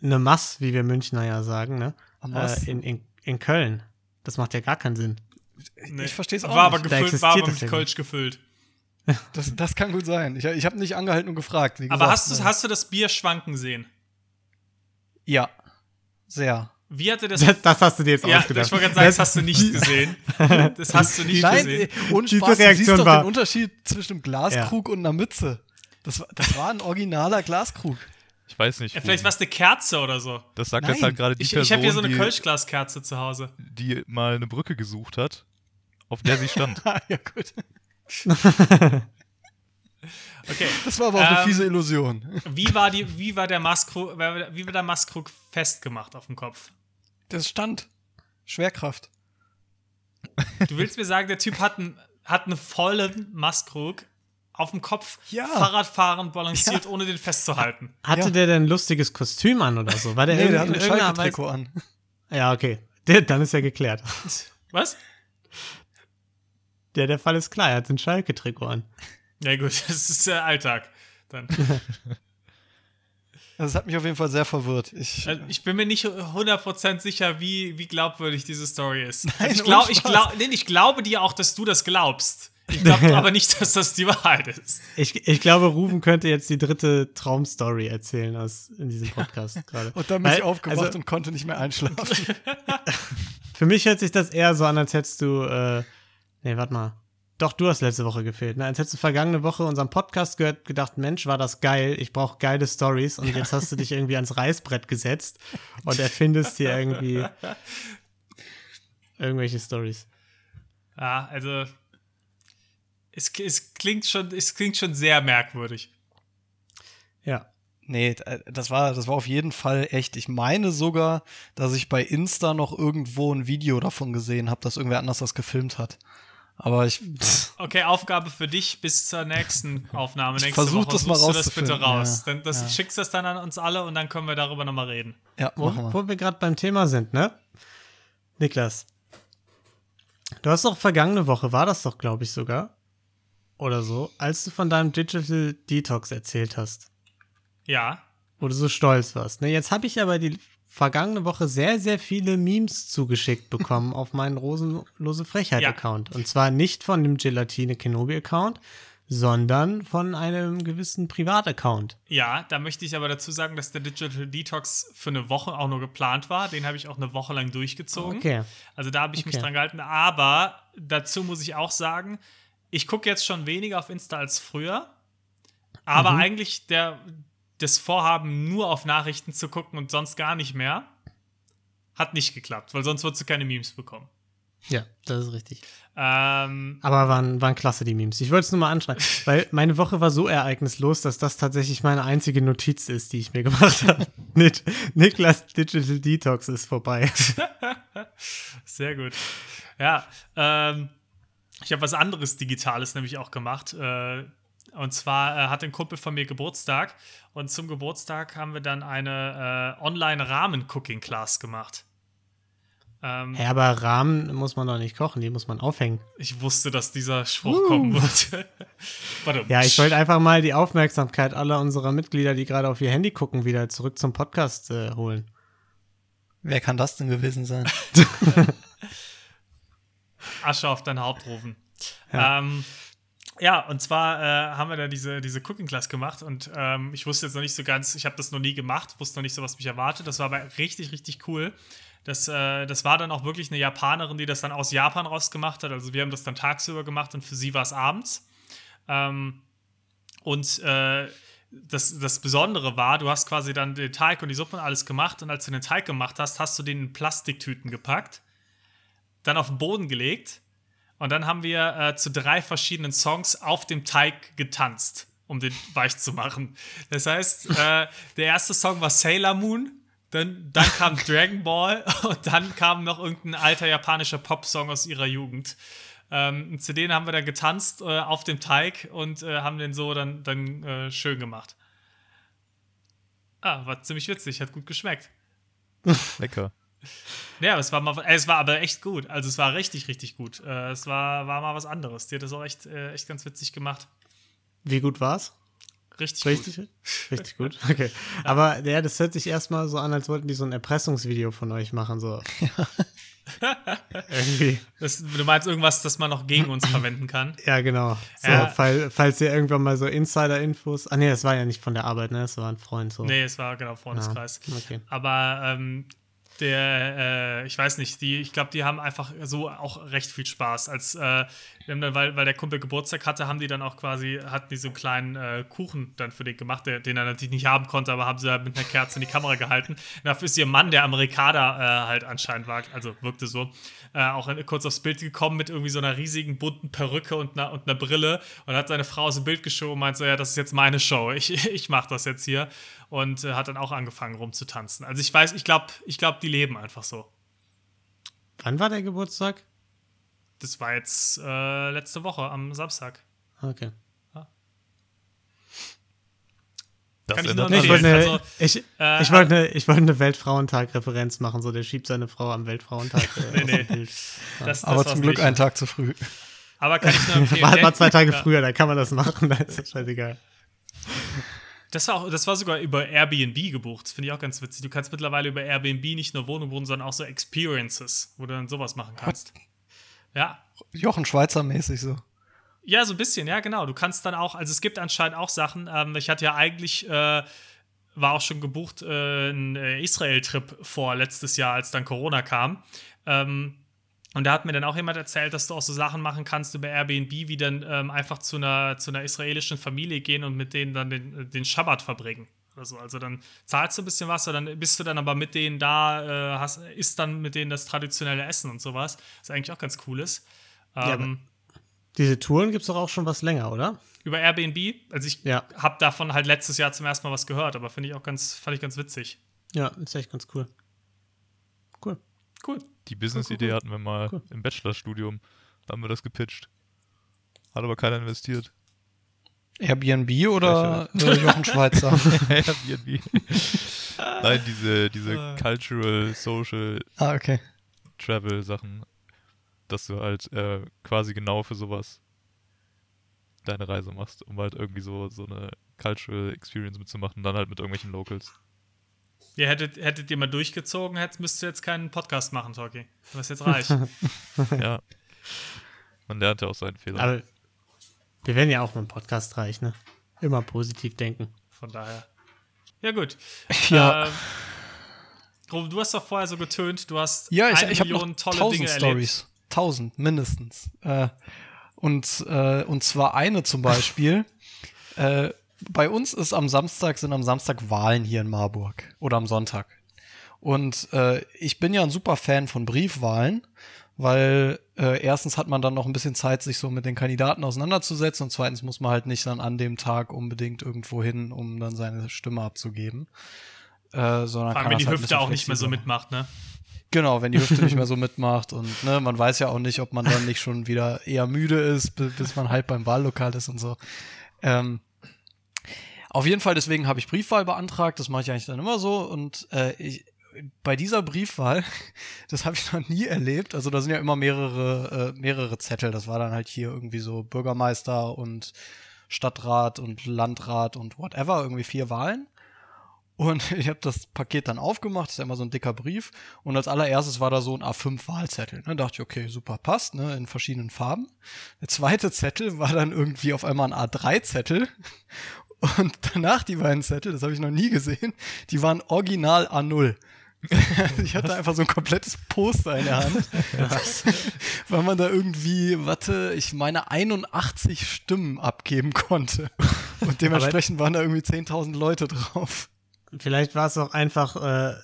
eine Mass, wie wir Münchner ja sagen, ne? Äh, in, in, in Köln. Das macht ja gar keinen Sinn. Nee. Ich verstehe es auch War aber nicht. Gefüllt, war aber mit Kölsch gefüllt. Das, das kann gut sein. Ich, ich habe nicht angehalten und gefragt. Wie Aber hast du, hast du das Bier schwanken sehen? Ja, sehr. Wie hatte das. Das, das hast du dir jetzt ja, ich ausgedacht. wollte gerade sagen, das hast du nicht gesehen. Das hast du nicht Nein, gesehen. Diese Spaß, du siehst Reaktion doch war- den Unterschied zwischen einem Glaskrug und einer Mütze. Das war, das war ein originaler Glaskrug. Ich weiß nicht. Ja, vielleicht war es eine Kerze oder so. Das sagt Nein, jetzt halt gerade die Ich, Person, ich habe hier so eine Kölschglaskerze zu Hause. die mal eine Brücke gesucht hat, auf der sie stand. ja, gut. Okay. Das war aber auch eine Ähm, fiese Illusion. Wie war, die, wie war der Maskrug, wie war der Maskrug festgemacht auf dem Kopf? Das stand. Schwerkraft. Du willst mir sagen, der Typ hat einen, hat einen vollen Maskrug auf dem Kopf, Ja. Fahrradfahren balanciert, ohne den festzuhalten. Hatte Ja. der denn ein lustiges Kostüm an oder so? War der Nee, der hat in ein? Schalke-Trikot an. Ja, okay. Der, dann ist ja geklärt. Was? Der, der Fall ist klar, er hat ein Schalke-Trikot an. Ja, gut, das ist der Alltag. Dann. Das hat mich auf jeden Fall sehr verwirrt. Ich, Also ich bin mir nicht 100% sicher, wie, wie glaubwürdig diese Story ist. Nein, ich, glaub, ich, glaub, nee, ich glaube dir auch, dass du das glaubst. Ich glaube aber nicht, dass das die Wahrheit ist. Ich, ich glaube, Rufen könnte jetzt die dritte Traumstory erzählen aus, in diesem Podcast gerade. und dann bin ich Weil, aufgewacht also, und konnte nicht mehr einschlafen. Für mich hört sich das eher so an, als hättest du. Äh, nee, warte mal. Doch, du hast letzte Woche gefehlt. Ne? Als hättest du vergangene Woche unseren Podcast gehört, gedacht, Mensch, war das geil, ich brauche geile Stories und jetzt hast du dich irgendwie ans Reißbrett gesetzt und erfindest hier irgendwie irgendwelche Stories. Ja, also es, es, klingt schon, es klingt schon sehr merkwürdig. Ja. Nee, äh, das war, das war auf jeden Fall echt. Ich meine sogar, dass ich bei Insta noch irgendwo ein Video davon gesehen habe, dass irgendwer anders das gefilmt hat. Aber ich, Okay, Aufgabe für dich bis zur nächsten Aufnahme. Nächste versuch Woche das mal suchst du das bitte raus. ja. Dann das, Ja. Schickst das dann an uns alle und dann können wir darüber nochmal reden. ja, Wo, wir. wo wir gerade beim Thema sind, ne? Niklas. Du hast doch vergangene Woche, war das doch, glaube ich, sogar. Oder so, als du von deinem Digital Detox erzählt hast. Ja. wo du so stolz warst. Ne, jetzt habe ich aber die vergangene Woche sehr, sehr viele Memes zugeschickt bekommen auf meinen Rosenlose Frechheit-Account. Und zwar nicht von dem Gelatine Kenobi-Account, sondern von einem gewissen Privataccount. Ja, da möchte ich aber dazu sagen, dass der Digital Detox für eine Woche auch nur geplant war. Den habe ich auch eine Woche lang durchgezogen. Okay. Also da habe ich mich Okay. dran gehalten. Aber dazu muss ich auch sagen, ich gucke jetzt schon weniger auf Insta als früher. Aber Mhm. eigentlich der, das Vorhaben, nur auf Nachrichten zu gucken und sonst gar nicht mehr, hat nicht geklappt, weil sonst würdest du keine Memes bekommen. Ja, das ist richtig. Ähm, Aber waren, waren klasse, die Memes. Ich wollte es nur mal anschreiben, weil meine Woche war so ereignislos, dass das tatsächlich meine einzige Notiz ist, die ich mir gemacht habe. Nik Niklas Digital Detox ist vorbei. Sehr gut. Ja, ähm, ich habe was anderes Digitales nämlich auch gemacht. Äh, und zwar äh, hat ein Kumpel von mir Geburtstag und zum Geburtstag haben wir dann eine äh, Online-Rahmen-Cooking-Class gemacht. Ähm, Ja, aber Rahmen muss man doch nicht kochen, die muss man aufhängen. Ich wusste, dass dieser Spruch kommen wird. Warte. Ja, ich wollte einfach mal die Aufmerksamkeit aller unserer Mitglieder, die gerade auf ihr Handy gucken, wieder zurück zum Podcast äh, holen. Wer kann das denn gewesen sein? Asche auf dein Haupt rufen. Ja. Ja, ähm, ja und zwar äh, haben wir da diese, diese Cooking Class gemacht und ähm, ich wusste jetzt noch nicht so ganz, ich habe das noch nie gemacht, wusste noch nicht so, was mich erwartet. Das war aber richtig, richtig cool. Das, äh, das war dann auch wirklich eine Japanerin, die das dann aus Japan rausgemacht hat. Also wir haben das dann tagsüber gemacht und für sie war es abends. Ähm, und äh, das, das Besondere war, du hast quasi dann den Teig und die Suppe und alles gemacht und als du den Teig gemacht hast, hast du den in Plastiktüten gepackt, dann auf den Boden gelegt und dann haben wir äh, zu drei verschiedenen Songs auf dem Teig getanzt, um den weich zu machen. Das heißt, äh, der erste Song war Sailor Moon, dann, dann kam Dragon Ball und dann kam noch irgendein alter japanischer Popsong aus ihrer Jugend. Ähm, und zu denen haben wir dann getanzt äh, auf dem Teig und äh, haben den so dann, dann äh, schön gemacht. Ah, war ziemlich witzig, hat gut geschmeckt. Lecker. Ja, aber es war mal, äh, es war aber echt gut. Also es war richtig, richtig gut. Äh, es war, war mal was anderes. Die hat das auch echt, äh, echt ganz witzig gemacht. Wie gut war's? Richtig, gut. Richtig, richtig gut. Okay. Aber ja, das hört sich erstmal so an, als wollten die so ein Erpressungsvideo von euch machen. So. Irgendwie. Das, du meinst irgendwas, das man noch gegen uns verwenden kann? Ja, genau. So, Ja. fall, falls ihr irgendwann mal so Insider-Infos. Ah, nee, das war ja nicht von der Arbeit, ne? Das war ein Freund so. Nee, es war genau Freundeskreis. Ja, okay. Aber ähm, der, äh, ich weiß nicht, die, ich glaube, die haben einfach so auch recht viel Spaß. Als, äh, dann, weil, weil der Kumpel Geburtstag hatte, haben die dann auch quasi, hatten die so einen kleinen äh, Kuchen dann für den gemacht, der, den er natürlich nicht haben konnte, aber haben sie halt mit einer Kerze in die Kamera gehalten. Dafür ist ihr Mann, der Amerikaner äh, halt anscheinend war, also wirkte so, äh, auch in, kurz aufs Bild gekommen mit irgendwie so einer riesigen bunten Perücke und einer, und einer Brille und hat seine Frau aus dem Bild geschoben und meint so, ja, das ist jetzt meine Show, ich, ich mach das jetzt hier und äh, hat dann auch angefangen rumzutanzen. Also ich weiß, ich glaube, ich glaube, die leben einfach so. Wann war der Geburtstag? Das war jetzt äh, letzte Woche am Samstag. Okay. Das Kann ich nur Nee, ich wollte Also, eine, ich, äh, ich wollte eine, ich wollte eine Weltfrauentag-Referenz machen. So, der schiebt seine Frau am Weltfrauentag. Äh, Nee, nee. Bild. Das, Aber das zum Glück nicht. einen Tag zu früh. Aber kann ich nur empfehlen. War, war zwei Tage ja. früher, da kann man das machen. Da ist das scheißegal. Das war, auch, das war sogar über Airbnb gebucht. Das finde ich auch ganz witzig. Du kannst mittlerweile über Airbnb nicht nur Wohnungen buchen, sondern auch so Experiences, wo du dann sowas machen kannst. Ja. Jochen Schweizer mäßig so. Ja, so ein bisschen, ja, genau. Du kannst dann auch, also es gibt anscheinend auch Sachen. Ähm, ich hatte ja eigentlich, äh, war auch schon gebucht, äh, ein äh, Israel-Trip vor letztes Jahr, als dann Corona kam. Ähm, und da hat mir dann auch jemand erzählt, dass du auch so Sachen machen kannst über Airbnb, wie dann ähm, einfach zu einer, zu einer israelischen Familie gehen und mit denen dann den, den Schabbat verbringen. Oder so. Also dann zahlst du ein bisschen was, dann bist du dann aber mit denen da, äh, hast, isst dann mit denen das traditionelle Essen und sowas. Was eigentlich auch ganz cool ist. Ja, Ähm, Diese Touren gibt es doch auch schon was länger, oder? über Airbnb. Also ich Ja. habe davon halt letztes Jahr zum ersten Mal was gehört, aber finde ich auch ganz, fand ich ganz witzig. Ja, ist echt ganz cool. Cool. Cool. Die Business-Idee hatten wir mal Cool. im Bachelorstudium. Da haben wir das gepitcht. Hat aber keiner investiert. Airbnb oder äh, Jochen Schweizer? Airbnb. Nein, diese, diese Cultural, Social ah, okay. Travel Sachen, dass du halt äh, quasi genau für sowas deine Reise machst, um halt irgendwie so, so eine Cultural Experience mitzumachen, dann halt mit irgendwelchen Locals. Ihr hättet, hättet ihr mal durchgezogen, hättet, müsst ihr jetzt keinen Podcast machen, Talkie. Was jetzt reicht. ja. Man lernt ja auch seinen Fehler. Aber wir werden ja auch mit dem Podcast reich, ne? Immer positiv denken. Von daher. Ja, gut. Ja. Ähm, Ruben, du hast doch vorher so getönt, du hast Ja, ich, eine ich habe noch Million tolle Dinge erlebt. Stories. Tausend mindestens. Äh, und, äh, und zwar eine zum Beispiel. äh, bei uns ist am Samstag, sind am Samstag Wahlen hier in Marburg. Oder am Sonntag. Und äh, ich bin ja ein super Fan von Briefwahlen, weil äh, erstens hat man dann noch ein bisschen Zeit, sich so mit den Kandidaten auseinanderzusetzen und zweitens muss man halt nicht dann an dem Tag unbedingt irgendwo hin, um dann seine Stimme abzugeben. Äh, sondern Vor allem, kann wenn die halt Hüfte auch nicht mehr so mitmacht, ne? Genau, wenn die Hüfte nicht mehr so mitmacht und ne, man weiß ja auch nicht, ob man dann nicht schon wieder eher müde ist, bi- bis man halt beim Wahllokal ist und so. Ähm, auf jeden Fall, deswegen habe ich Briefwahl beantragt, das mache ich eigentlich dann immer so und äh, ich, bei dieser Briefwahl, das habe ich noch nie erlebt, also da sind ja immer mehrere, äh, mehrere Zettel, das war dann halt hier irgendwie so Bürgermeister und Stadtrat und Landrat und whatever, irgendwie vier Wahlen. Und ich habe das Paket dann aufgemacht, das ist ja immer so ein dicker Brief. Und als allererstes war da so ein A5-Wahlzettel. Dann dachte ich, okay, super, passt, ne, in verschiedenen Farben. Der zweite Zettel war dann irgendwie auf einmal ein A3-Zettel. Und danach die beiden Zettel, das habe ich noch nie gesehen, die waren original A0. ich hatte einfach so ein komplettes Poster in der Hand. weil man da irgendwie, warte, ich meine 81 Stimmen abgeben konnte. Und dementsprechend waren da irgendwie 10.000 Leute drauf. Vielleicht war es auch einfach, äh,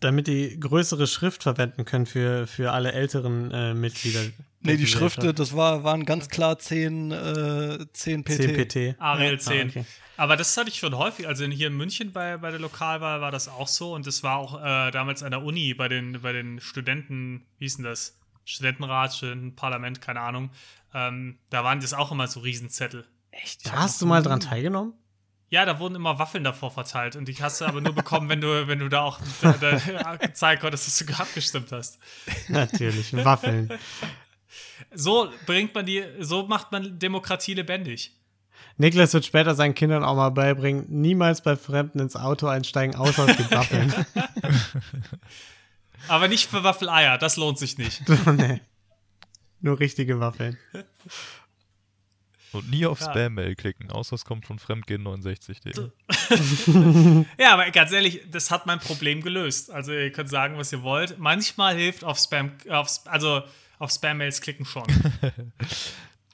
damit die größere Schrift verwenden können für, für alle älteren äh, Mitglieder. Nee, die. Schriften, das war, waren ganz klar 10, äh, 10 PT. 10 PT. Ariel Ja, 10. ah, okay. Aber das hatte ich schon häufig. Also hier in München bei, bei der Lokalwahl war das auch so. Und das war auch äh, damals an der Uni bei den, bei den Studenten, wie hieß denn das? Studentenrat, Studentenparlament, keine Ahnung. Ähm, da waren das auch immer so Riesenzettel. Echt? Da hast du mal dran teilgenommen? Ja, da wurden immer Waffeln davor verteilt. Und die hast du aber nur bekommen, wenn du, wenn du da auch da, da zeigen konntest, dass du abgestimmt hast. Natürlich, Waffeln. So bringt man die, so macht man Demokratie lebendig. Niklas wird später seinen Kindern auch mal beibringen, niemals bei Fremden ins Auto einsteigen, außer es gibt Waffeln. Aber nicht für Waffeleier, das lohnt sich nicht. nee. Nur richtige Waffeln. Und nie auf Ja. Spam-Mail klicken, außer es kommt von fremdgehen69.de. Ja, aber ganz ehrlich, das hat mein Problem gelöst. Also ihr könnt sagen, was ihr wollt. Manchmal hilft auf Spam, auf, also auf Spam-Mails klicken schon.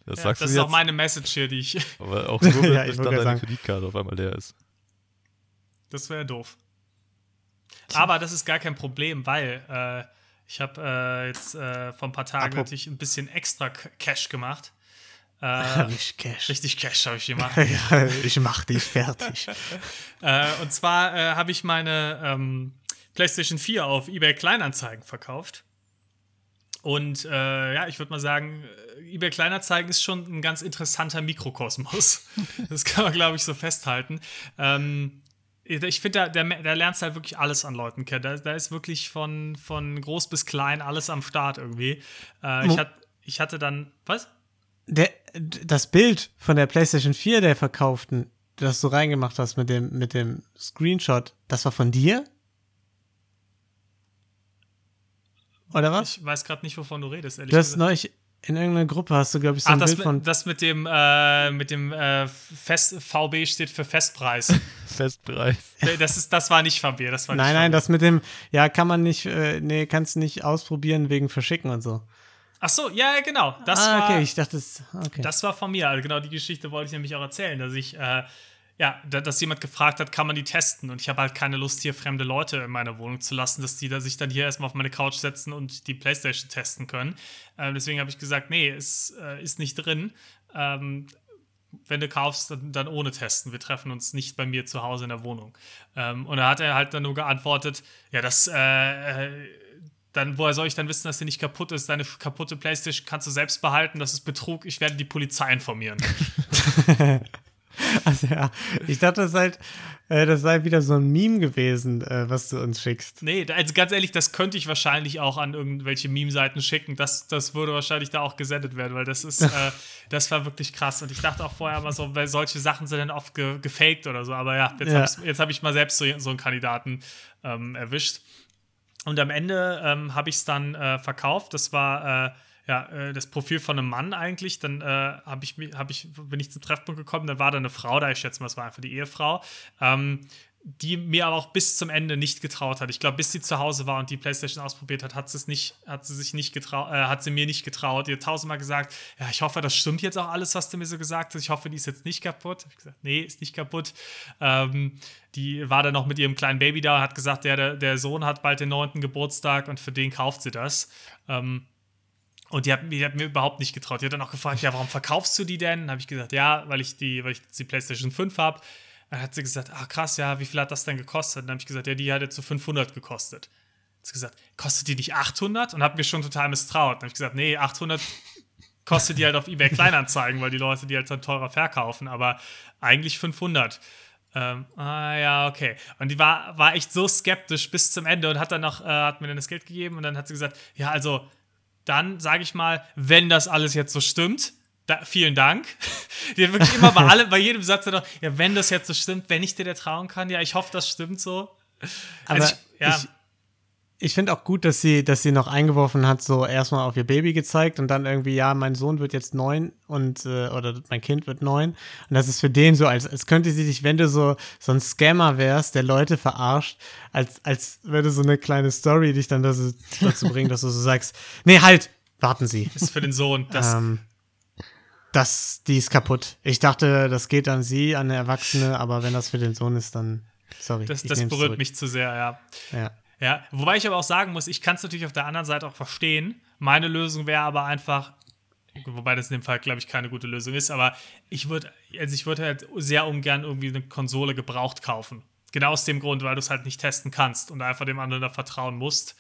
Das Ja, sagst das du ist auch jetzt, meine Message hier, die ich. aber auch nur, wenn Ja, dann deine sagen. Kreditkarte auf einmal leer ist. Das wäre doof. Aber das ist gar kein Problem, weil äh, ich habe äh, jetzt äh, vor ein paar Tagen Apropos- natürlich ein bisschen extra Cash gemacht. Äh, Richtig Cash. richtig Cash habe ich gemacht. Ja, ich mach dich fertig. Äh, und zwar äh, habe ich meine ähm, PlayStation 4 auf eBay Kleinanzeigen verkauft. Und äh, ja, ich würde mal sagen, äh, eBay Kleinanzeigen ist schon ein ganz interessanter Mikrokosmos. das kann man, glaube ich, so festhalten. Ähm, ich finde, da, da, da lernst du halt wirklich alles an Leuten kennen. Da, da ist wirklich von, von groß bis klein alles am Start irgendwie. Äh, ich, hat, ich hatte dann, was? Der, das Bild von der PlayStation 4, der verkauften, das du reingemacht hast mit dem, mit dem Screenshot, das war von dir? Oder was? Ich weiß gerade nicht, wovon du redest, ehrlich Du hast gesagt. neulich in irgendeiner Gruppe hast du, glaube ich, so Ach, ein das, Bild mit, von. das mit dem, äh, mit dem äh, Fest, VB steht für Festpreis. Festpreis. Das, ist, das war nicht von mir. Das war Nein, nicht nein, mir. das mit dem, ja, kann man nicht, äh, nee, kannst du nicht ausprobieren wegen Verschicken und so. Ach so, ja, genau. Das, ah, war, okay, ich dachte, es, okay. das war von mir. Also genau die Geschichte wollte ich nämlich auch erzählen, dass ich, äh, ja, da, dass jemand gefragt hat, kann man die testen? Und ich habe halt keine Lust, hier fremde Leute in meiner Wohnung zu lassen, dass die da sich dann hier erstmal auf meine Couch setzen und die Playstation testen können. Ähm, deswegen habe ich gesagt, nee, es äh, ist nicht drin. Ähm, wenn du kaufst, dann, dann ohne testen. Wir treffen uns nicht bei mir zu Hause in der Wohnung. Ähm, und da hat er halt dann nur geantwortet, ja, das, äh, äh, dann, woher soll ich dann wissen, dass sie nicht kaputt ist? Deine kaputte Playstation kannst du selbst behalten, das ist Betrug, ich werde die Polizei informieren. Also, ja, ich dachte, das sei, halt, äh, das sei wieder so ein Meme gewesen, äh, was du uns schickst. Nee, also ganz ehrlich, das könnte ich wahrscheinlich auch an irgendwelche Meme-Seiten schicken. Das, das würde wahrscheinlich da auch gesendet werden, weil das ist, äh, das war wirklich krass. Und ich dachte auch vorher mal so, weil solche Sachen sind dann oft ge gefaked oder so. Aber ja, jetzt Ja. habe hab ich mal selbst so, so einen Kandidaten ähm, erwischt. Und am Ende ähm, habe ich es dann äh, verkauft. Das war äh, ja äh, das Profil von einem Mann eigentlich. Dann äh, habe ich, hab ich, bin ich zum Treffpunkt gekommen. Dann war da eine Frau da. Ich schätze mal, es war einfach die Ehefrau. Ähm, die mir aber auch bis zum Ende nicht getraut hat. Ich glaube, bis sie zu Hause war und die PlayStation ausprobiert hat, hat sie es nicht, hat sie sich nicht getraut, äh, hat sie mir nicht getraut. Hat tausendmal gesagt, ja, ich hoffe, das stimmt jetzt auch alles, was du mir so gesagt hast. Ich hoffe, die ist jetzt nicht kaputt. Hab ich gesagt, nee, ist nicht kaputt. Ähm, die war dann noch mit ihrem kleinen Baby da und hat gesagt, der, der, Sohn hat bald den neunten Geburtstag und für den kauft sie das. Ähm, und die hat, die hat mir überhaupt nicht getraut. Die hat dann auch gefragt, ja, warum verkaufst du die denn? Dann habe ich gesagt, ja, weil ich die, weil ich die PlayStation 5 habe. Dann hat sie gesagt, ach krass, ja, wie viel hat das denn gekostet? Dann habe ich gesagt, ja, die hat jetzt so 500 gekostet. Hat sie gesagt, kostet die nicht 800? Und habe mir schon total misstraut. Dann habe ich gesagt, nee, 800 kostet die halt auf eBay Kleinanzeigen, weil die Leute die halt dann teurer verkaufen, aber eigentlich 500. Ähm, ah ja, okay. Und die war, war echt so skeptisch bis zum Ende und hat dann noch, äh, hat mir dann das Geld gegeben und dann hat sie gesagt, ja, also dann sage ich mal, wenn das alles jetzt so stimmt, da, vielen Dank. Die hat wirklich immer bei allem, bei jedem Satz dann noch, ja, wenn das jetzt so stimmt, wenn ich dir da trauen kann, ja, ich hoffe, das stimmt so. Aber Also ich, ja, ich, ich finde auch gut, dass sie, dass sie noch eingeworfen hat, so erstmal auf ihr Baby gezeigt und dann irgendwie, ja, mein Sohn wird jetzt neun und äh, oder mein Kind wird neun. Und das ist für den so, als, als könnte sie dich, wenn du so, so ein Scammer wärst, der Leute verarscht, als, als würde so eine kleine Story dich dann dazu, dazu bringen, dass du so sagst, nee, halt, warten Sie. ist für den Sohn. Das, ähm, das, die ist kaputt. Ich dachte, das geht an sie, an eine Erwachsene, aber wenn das für den Sohn ist, dann sorry. das, das berührt zurück. mich zu sehr, ja. Ja. Ja, wobei ich aber auch sagen muss, ich kann es natürlich auf der anderen Seite auch verstehen. Meine Lösung wäre aber einfach, wobei das in dem Fall, glaube ich, keine gute Lösung ist, aber ich würde, also ich würde halt sehr ungern irgendwie eine Konsole gebraucht kaufen. Genau aus dem Grund, weil du es halt nicht testen kannst und einfach dem anderen da vertrauen musst.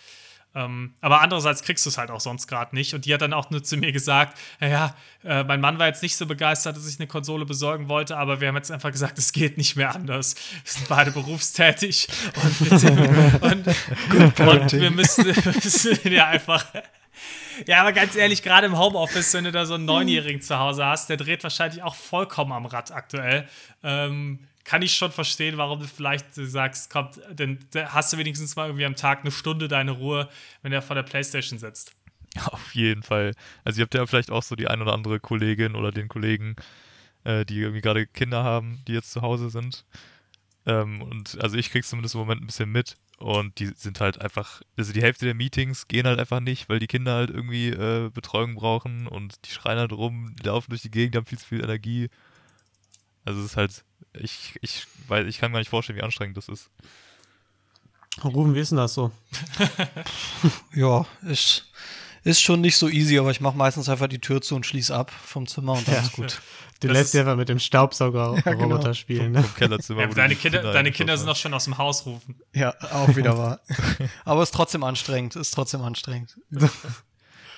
Ähm, aber andererseits kriegst du es halt auch sonst gerade nicht. Und die hat dann auch nur zu mir gesagt: Naja, äh, mein Mann war jetzt nicht so begeistert, dass ich eine Konsole besorgen wollte, aber wir haben jetzt einfach gesagt, es geht nicht mehr anders. Wir sind beide berufstätig und wir, sind, und, und wir müssen, wir müssen ja einfach. Ja, aber ganz ehrlich, gerade im Homeoffice, wenn du da so einen Neunjährigen zu Hause hast, der dreht wahrscheinlich auch vollkommen am Rad aktuell. Ähm, kann ich schon verstehen, warum du vielleicht sagst, komm, dann hast du wenigstens mal irgendwie am Tag eine Stunde deine Ruhe, wenn er vor der Playstation sitzt. Auf jeden Fall. Also ihr habt ja vielleicht auch so die ein oder andere Kollegin oder den Kollegen, äh, die irgendwie gerade Kinder haben, die jetzt zu Hause sind. Ähm, und also ich krieg's zumindest im Moment ein bisschen mit. Und die sind halt einfach, also die Hälfte der Meetings gehen halt einfach nicht, weil die Kinder halt irgendwie äh, Betreuung brauchen und die schreien halt rum, laufen durch die Gegend, haben viel zu viel Energie. Also es ist halt, ich, ich, weil ich kann mir nicht vorstellen, wie anstrengend das ist. Rufen, wie ist denn das so? Ja, ist, ist schon nicht so easy, aber ich mache meistens einfach die Tür zu und schließe ab vom Zimmer und dann Ja. ist gut. Du Das lässt sie einfach mit dem Staubsauger-Roboter genau. spielen. Ne? Vom Kellerzimmer. Ja, deine Kinder, deine Kinder sind doch hast. schon aus dem Haus rufen. Ja, auch wieder wahr. aber ist trotzdem anstrengend, ist trotzdem anstrengend.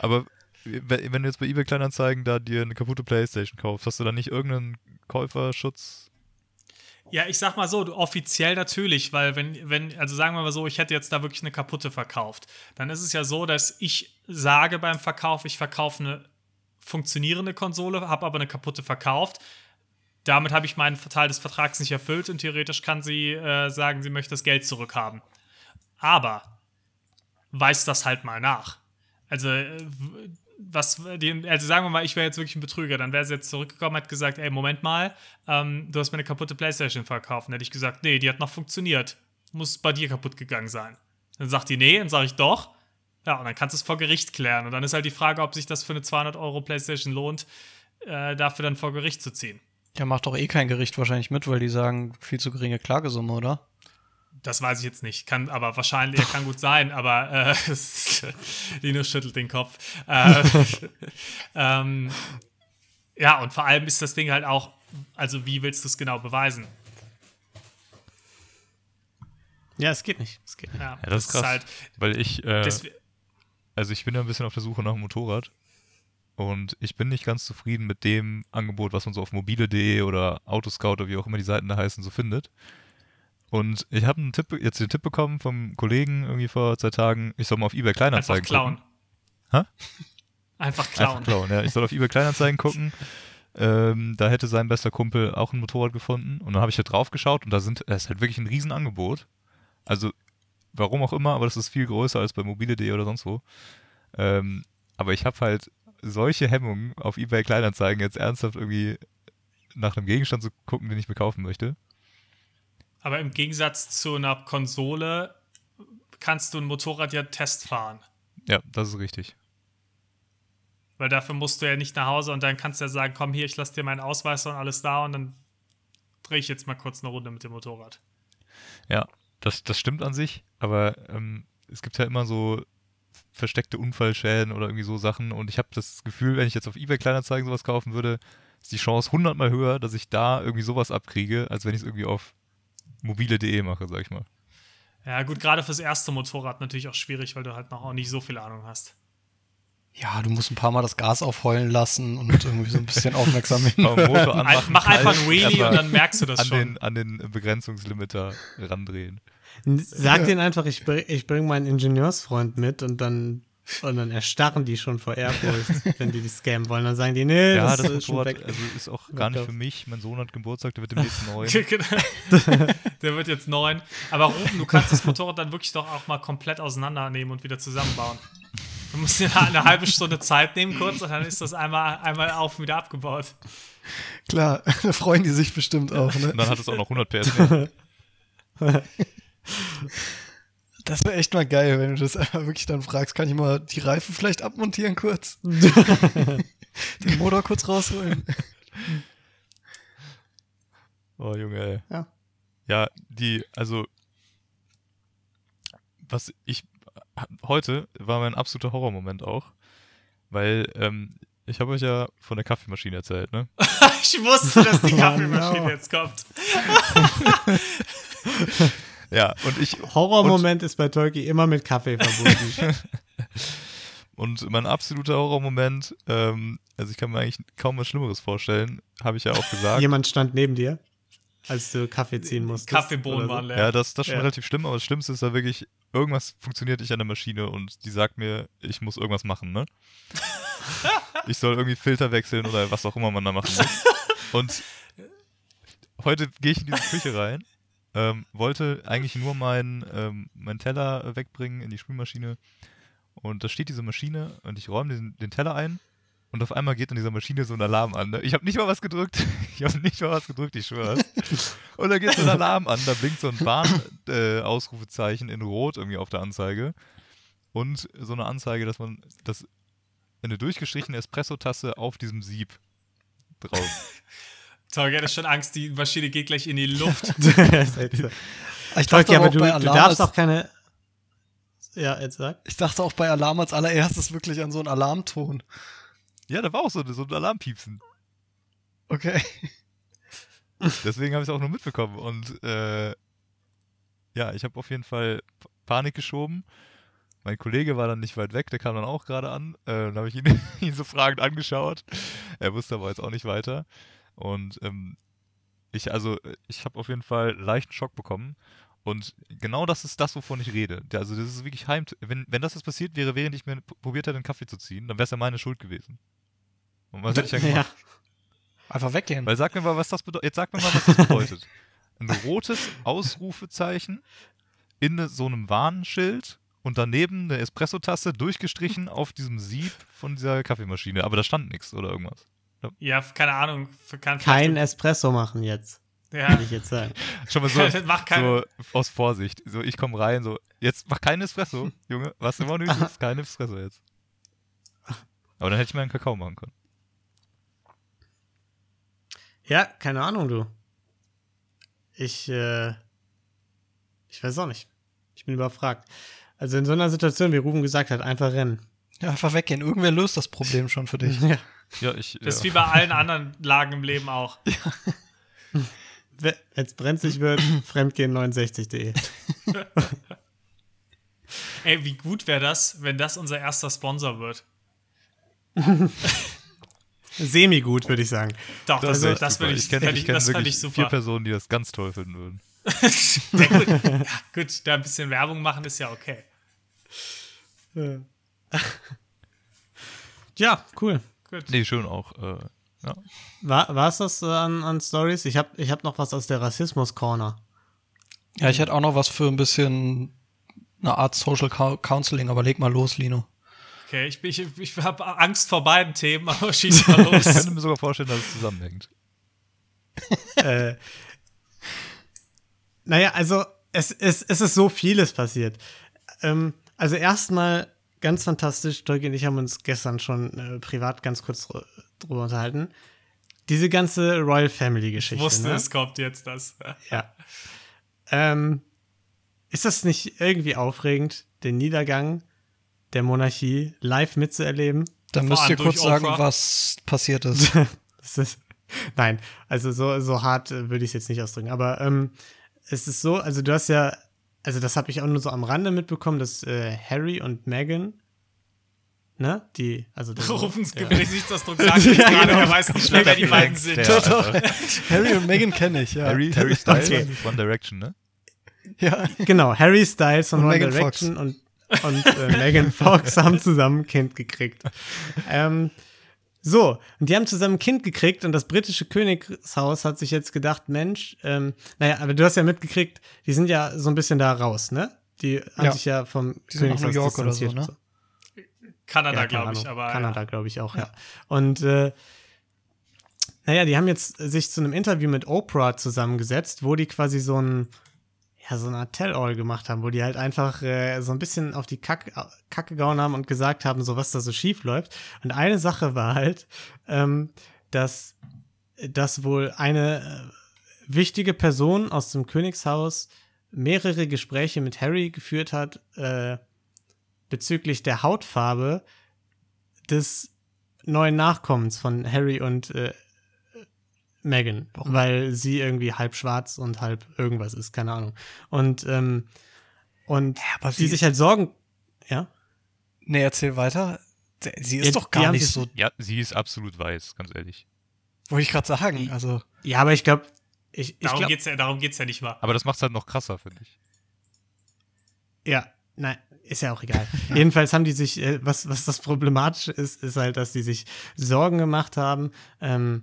Aber wenn wenn du jetzt bei eBay Kleinanzeigen da dir eine kaputte Playstation kaufst, hast du dann nicht irgendeinen Käuferschutz? Ja, ich sag mal so, offiziell natürlich, weil wenn, wenn, also sagen wir mal so, ich hätte jetzt da wirklich eine kaputte verkauft, dann ist es ja so, dass ich sage beim Verkauf, ich verkaufe eine funktionierende Konsole, habe aber eine kaputte verkauft. Damit habe ich meinen Teil des Vertrags nicht erfüllt und theoretisch kann sie äh, sagen, sie möchte das Geld zurückhaben. Aber weiß das halt mal nach. Also, äh, was, also sagen wir mal, ich wäre jetzt wirklich ein Betrüger, dann wäre sie jetzt zurückgekommen, hat gesagt, ey, Moment mal, ähm, du hast mir eine kaputte Playstation verkauft. Dann hätte ich gesagt, nee, die hat noch funktioniert. Muss bei dir kaputt gegangen sein. Dann sagt die, nee, dann sage ich doch. Ja, und dann kannst du es vor Gericht klären. Und dann ist halt die Frage, ob sich das für eine 200 Euro Playstation lohnt, äh, dafür dann vor Gericht zu ziehen. Ja, macht doch eh kein Gericht wahrscheinlich mit, weil die sagen, viel zu geringe Klagesumme, oder? Das weiß ich jetzt nicht. Kann aber wahrscheinlich, ja, kann gut sein, aber äh, Linus schüttelt den Kopf. Äh, ähm, ja, und vor allem ist das Ding halt auch, also wie willst du es genau beweisen? Ja, es geht nicht. Es geht nicht. Ja, Ja, das ist krass. halt, Weil ich, äh, also ich bin ja ein bisschen auf der Suche nach einem Motorrad. Und ich bin nicht ganz zufrieden mit dem Angebot, was man so auf mobile.de oder Autoscout oder wie auch immer die Seiten da heißen, so findet. Und ich habe einen Tipp, jetzt den Tipp bekommen vom Kollegen irgendwie vor zwei Tagen, ich soll mal auf eBay einfach Kleinanzeigen klauen. gucken. Einfach klauen. Einfach klauen, ja. Ich soll auf eBay Kleinanzeigen gucken. Ähm, da hätte sein bester Kumpel auch ein Motorrad gefunden. Und dann habe ich da drauf geschaut und da sind, das ist halt wirklich ein Riesenangebot. Also, warum auch immer, aber das ist viel größer als bei mobile.de oder sonst wo. Ähm, aber ich habe halt solche Hemmungen auf eBay Kleinanzeigen jetzt ernsthaft irgendwie nach einem Gegenstand zu gucken, den ich mir kaufen möchte. Aber im Gegensatz zu einer Konsole kannst du ein Motorrad ja Test fahren. Ja, das ist richtig. Weil dafür musst du ja nicht nach Hause und dann kannst du ja sagen, komm hier, ich lasse dir meinen Ausweis und alles da und dann drehe ich jetzt mal kurz eine Runde mit dem Motorrad. Ja, das, das stimmt an sich, aber ähm, es gibt ja immer so versteckte Unfallschäden oder irgendwie so Sachen und ich habe das Gefühl, wenn ich jetzt auf eBay Kleinanzeigen sowas kaufen würde, ist die Chance hundertmal höher, dass ich da irgendwie sowas abkriege, als wenn ich es irgendwie auf mobile.de mache, sag ich mal. Ja, gut, gerade fürs erste Motorrad natürlich auch schwierig, weil du halt noch auch nicht so viel Ahnung hast. Ja, du musst ein paar Mal das Gas aufheulen lassen und irgendwie so ein bisschen aufmerksam hin. Motor Ein, anmachen, mach einfach kalt, Wheelie und dann merkst du das an schon. den, an den Begrenzungslimiter randrehen. Sag denen einfach, ich, bring, ich bringe meinen Ingenieursfreund mit und dann, und dann erstarren die schon vor Ehrfurcht, wenn die die scammen wollen. Dann sagen die, nee, Ja, das, das ist schon Motorrad weg. also ist auch gar nicht für mich. Mein Sohn hat Geburtstag, der wird demnächst neun. Der wird jetzt neun. Aber Rufen, du kannst das Motorrad dann wirklich doch auch mal komplett auseinandernehmen und wieder zusammenbauen. Du musst dir eine halbe Stunde Zeit nehmen kurz und dann ist das einmal, einmal auf und wieder abgebaut. Klar, da freuen die sich bestimmt auch, ne? Und dann hat es auch noch 100 PS mehr. Das wäre echt mal geil, wenn du das einfach wirklich dann fragst, kann ich mal die Reifen vielleicht abmontieren kurz? Den Motor kurz rausholen? Oh, Junge, ey. Ja. Ja, die, also, was ich, heute war mein absoluter Horrormoment auch, weil, ähm, ich habe euch ja von der Kaffeemaschine erzählt, ne? Ich wusste, dass die Oh, Kaffeemaschine no. jetzt kommt. Ja, und ich, Horrormoment ist bei Tolki immer mit Kaffee verbunden. und mein absoluter Horrormoment, ähm, also ich kann mir eigentlich kaum was Schlimmeres vorstellen, habe ich ja auch gesagt. Jemand stand neben dir, als du Kaffee ziehen musstest. Kaffeebohnen waren leer. Ja, das, das ist schon Ja. relativ schlimm, aber das Schlimmste ist ja wirklich, irgendwas funktioniert nicht an der Maschine und die sagt mir, ich muss irgendwas machen, ne? ich soll irgendwie Filter wechseln oder was auch immer man da machen muss. Und heute gehe ich in diese Küche rein, ähm, wollte eigentlich nur meinen ähm, meinen Teller wegbringen in die Spülmaschine und da steht diese Maschine und ich räume den, den Teller ein und auf einmal geht in dieser Maschine so ein Alarm an. Ne? Ich habe nicht mal was gedrückt. Ich habe nicht mal was gedrückt, ich schwör's. Und da geht so ein Alarm an, da blinkt so ein Warn-Ausrufezeichen äh, Ausrufezeichen in Rot irgendwie auf der Anzeige. Und so eine Anzeige, dass man das eine durchgestrichene Espresso-Tasse auf diesem Sieb drauf. Torge hat schon Angst, die Maschine geht gleich in die Luft. Ich Tolki, dachte aber aber auch du, bei du Alarm, darfst als, auch keine. Ja, jetzt sag. ich dachte auch bei Alarm als allererstes wirklich an so einen Alarmton. ja, da war auch so, so ein Alarmpiepsen. Okay. Deswegen habe ich es auch nur mitbekommen. Und äh, ja, ich habe auf jeden Fall Panik geschoben. Mein Kollege war dann nicht weit weg, der kam dann auch gerade an. Äh, dann habe ich ihn, ihn so fragend angeschaut. Er wusste aber jetzt auch nicht weiter. Und ähm, ich, also, ich habe auf jeden Fall leichten Schock bekommen. Und genau das ist das, wovon ich rede. Also, das ist wirklich heim. Wenn, wenn das jetzt passiert wäre, während ich mir probiert hätte, einen Kaffee zu ziehen, dann wäre es ja meine Schuld gewesen. Und was hätte ich dann gemacht? Einfach weggehen. Weil sag mir mal, was das bedeutet. Jetzt sag mir mal, was das bedeutet. Ein rotes Ausrufezeichen in so einem Warnschild und daneben eine Espressotasse durchgestrichen auf diesem Sieb von dieser Kaffeemaschine. Aber da stand nichts oder irgendwas. Ja, keine Ahnung. Kann Kein Espresso machen jetzt, Ja. würde ich jetzt sagen. Schon mal so, Das macht kein- so aus Vorsicht. So, ich komme rein, so, jetzt mach keinen Espresso, Junge. Was immer nötig ist, kein Espresso jetzt. Aber dann hätte ich mir einen Kakao machen können. Ja, keine Ahnung, du. Ich, äh, ich weiß auch nicht. Ich bin überfragt. Also in so einer Situation, wie Ruben gesagt hat, einfach rennen. Ja, einfach weggehen. Irgendwer löst das Problem schon für dich. Ja. Ja, ich. Das ist ja. wie bei allen anderen Lagen im Leben auch. Wenn es brenzlig wird, fremdgehen69.de. Ey, wie gut wäre das, wenn das unser erster Sponsor wird? Semi-gut, würde ich sagen. Doch, das, echt das super. würde ich, ich kenne fänd ich ich, kenn das wirklich ich vier super. Personen, die das ganz toll finden würden. Ja, gut. Ja, gut, da ein bisschen Werbung machen ist ja okay. Ja, cool. Gut. Nee, schön auch. Äh, ja. War es das äh, an, an Stories? Ich habe ich hab noch was aus der Rassismus-Corner. Ja, ich hätte auch noch was für ein bisschen eine Art Social Cou- Counseling, aber leg mal los, Lino. Okay, ich, ich, ich habe Angst vor beiden Themen, aber schieß mal Ich los. könnte mir sogar vorstellen, dass es zusammenhängt. äh, naja, also es, es, es ist so vieles passiert. Ähm, also erstmal ganz fantastisch, Tolki und ich haben uns gestern schon äh, privat ganz kurz dr- drüber unterhalten. Diese ganze Royal Family Ich Geschichte. wusste, ne? es kommt jetzt das. Ja. Ähm, ist das nicht irgendwie aufregend, den Niedergang der Monarchie live mitzuerleben? Dann müsst ihr kurz sagen, was passiert ist. Das ist, nein, also so, so hart äh, würde ich es jetzt nicht ausdrücken. Aber ähm, es ist so, also du hast ja, also das habe ich auch nur so am Rande mitbekommen, dass äh, Harry und Meghan, ne, die, also will ich Nichtsausdruck sagen, jetzt Ja, gerade, genau. er weiß nicht mehr, wer die beiden sind. Der, Doch, doch. Harry und Meghan kenne ich, ja. Harry, Harry Styles, Okay. One Direction, ne? ja. genau, Harry Styles von Und One Megan Fox. Direction und, und äh, Megan Fox haben zusammen ein Kind gekriegt. Ähm, so, und die haben zusammen ein Kind gekriegt und das britische Königshaus hat sich jetzt gedacht, Mensch, ähm, naja, aber du hast ja mitgekriegt, die sind ja so ein bisschen da raus, ne? Die haben Ja. sich ja vom Die sind nach Königshaus New York oder so, distanziert. ne? Kanada, Ja, glaube ich, aber. Kanada, glaube ich auch, ja. Und äh, naja, die haben jetzt sich zu einem Interview mit Oprah zusammengesetzt, wo die quasi so ein, ja, so eine Art Tell-All gemacht haben, wo die halt einfach äh, so ein bisschen auf die Kack, Kacke gehauen haben und gesagt haben, so was da so schief läuft. Und eine Sache war halt, ähm, dass, dass wohl eine äh, wichtige Person aus dem Königshaus mehrere Gespräche mit Harry geführt hat, äh, bezüglich der Hautfarbe des neuen Nachkommens von Harry und äh, Meghan, weil sie irgendwie halb schwarz und halb irgendwas ist, keine Ahnung. Und, ähm, und aber die sie- sich halt Sorgen, ja, Nee, erzähl weiter. Sie ist Ja, doch gar nicht so, Ja, sie ist absolut weiß, ganz ehrlich. wollte ich gerade sagen. Also, ja, aber ich glaube, ich, ich Darum glaube, geht's ja, darum geht's ja nicht mal. Aber das macht's halt noch krasser, finde ich. ja, Nein, ist ja auch egal. Jedenfalls haben die sich, äh, was, was das Problematische ist, ist halt, dass die sich Sorgen gemacht haben ähm,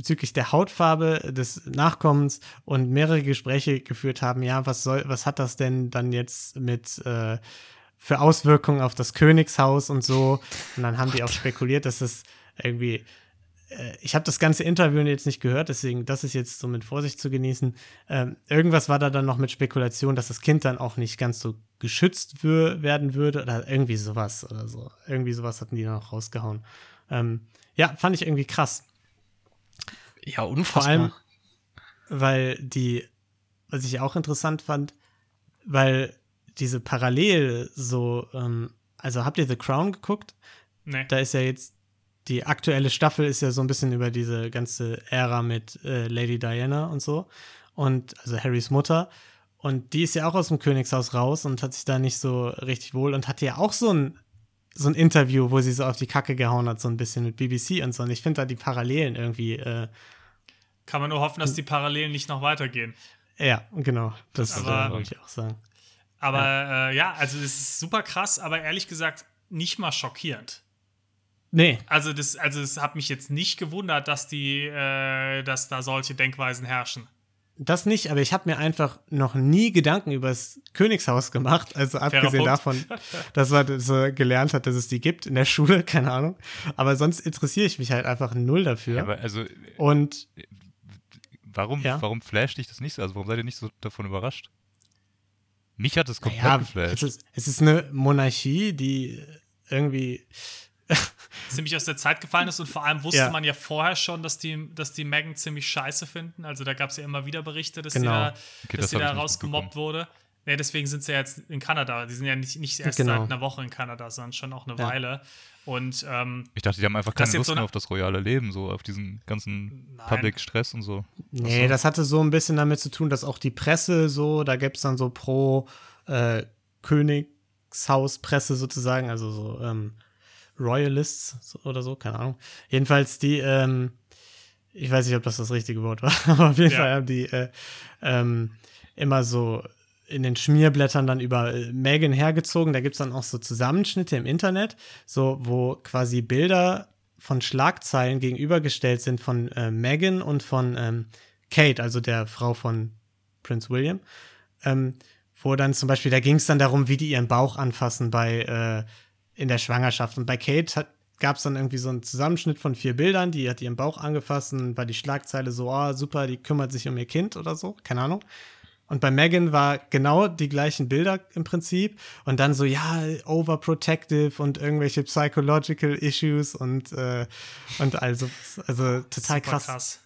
bezüglich der Hautfarbe des Nachkommens und mehrere Gespräche geführt haben, ja, was soll, was hat das denn dann jetzt mit äh, für Auswirkungen auf das Königshaus und so? Und dann haben die auch spekuliert, dass es irgendwie äh, ich habe das ganze Interview jetzt nicht gehört, deswegen das ist jetzt so mit Vorsicht zu genießen. Ähm, irgendwas war da dann noch mit Spekulation, dass das Kind dann auch nicht ganz so geschützt werden würde oder irgendwie sowas oder so. Irgendwie sowas hatten die noch rausgehauen. Ähm, ja, fand ich irgendwie krass. Ja, Vor unfassbar. allem, weil die, was ich auch interessant fand, weil diese Parallel so, ähm, also habt ihr The Crown geguckt? Nee. Da ist ja jetzt die aktuelle Staffel ist ja so ein bisschen über diese ganze Ära mit äh, Lady Diana und so. Und also Harrys Mutter. Und die ist ja auch aus dem Königshaus raus und hat sich da nicht so richtig wohl und hatte ja auch so ein, so ein Interview, wo sie so auf die Kacke gehauen hat, so ein bisschen mit BBC und so. Und ich finde da die Parallelen irgendwie, äh, Kann man nur hoffen, dass die Parallelen nicht noch weitergehen. ja, genau. Das Aber- wollte ich auch sagen. Aber ja. Äh, ja, also es ist super krass, aber ehrlich gesagt nicht mal schockierend. Nee, Also das, also es hat mich jetzt nicht gewundert, dass die, äh, dass da solche Denkweisen herrschen. Das nicht, aber ich habe mir einfach noch nie Gedanken über das Königshaus gemacht. Also abgesehen davon, dass man das, äh, gelernt hat, dass es die gibt in der Schule, keine Ahnung. Aber sonst interessiere ich mich halt einfach null dafür. Ja, also, Und warum, Ja. warum flasht dich das nicht so? Also, warum seid ihr nicht so davon überrascht? Mich hat es komplett ja, geflasht. es ist, es ist eine Monarchie, die irgendwie ziemlich aus der Zeit gefallen ist und vor allem wusste Ja. man ja vorher schon, dass die, dass die Megan ziemlich scheiße finden. Also da gab es ja immer wieder Berichte, dass Genau. sie da, Okay, dass das da rausgemobbt wurde. Ja, deswegen sind sie ja jetzt in Kanada. Die sind ja nicht, nicht erst Genau. seit einer Woche in Kanada, sondern schon auch eine Ja. Weile. Und ähm, Ich dachte, die haben einfach keine Lust so mehr auf das royale Leben, so auf diesen ganzen Nein. Public-Stress und so. Nee, das hatte so ein bisschen damit zu tun, dass auch die Presse so, da gäbe es dann so pro äh, Königshauspresse sozusagen, also so ähm, Royalists oder so, keine Ahnung. Jedenfalls die, ähm, ich weiß nicht, ob das das richtige Wort war, aber auf jeden Ja. Fall haben die äh, ähm, immer so in den Schmierblättern dann über äh, Megan hergezogen. Da gibt es dann auch so Zusammenschnitte im Internet, so wo quasi Bilder von Schlagzeilen gegenübergestellt sind von äh, Megan und von ähm, Kate, also der Frau von Prince William. Ähm, wo dann zum Beispiel, da ging es dann darum, wie die ihren Bauch anfassen bei äh, in der Schwangerschaft. Und bei Kate gab es dann irgendwie so einen Zusammenschnitt von vier Bildern, die hat ihren Bauch angefasst und war die Schlagzeile so, oh, super, die kümmert sich um ihr Kind oder so, keine Ahnung. Und bei Megan war genau die gleichen Bilder im Prinzip. Und dann so, ja, overprotective und irgendwelche psychological issues und, äh, und also, also total super krass.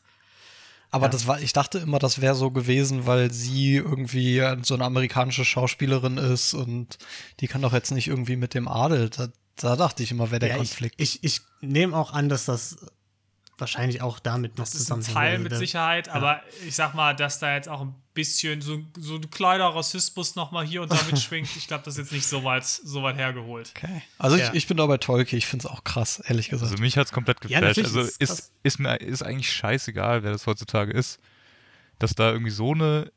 Aber Ja. das war, ich dachte immer, das wäre so gewesen, weil sie irgendwie so eine amerikanische Schauspielerin ist und die kann doch jetzt nicht irgendwie mit dem Adel. Da, da dachte ich immer, wäre der Ja, Konflikt. Ich, ich, ich nehme auch an, dass das wahrscheinlich auch damit noch das ist ein zusammenhängt. Teil mit Sicherheit, aber ich sag mal, dass da jetzt auch ein bisschen so, so ein kleiner Rassismus nochmal hier und da mitschwingt, ich glaube, das ist jetzt nicht so weit, so weit hergeholt. Okay. Also Ja. ich, ich bin da bei Tolki, ich finde es auch krass, ehrlich gesagt. Also mich hat es komplett Ja, geflasht. natürlich also ist es ist, ist mir ist eigentlich scheißegal, wer das heutzutage ist. Dass da irgendwie so eine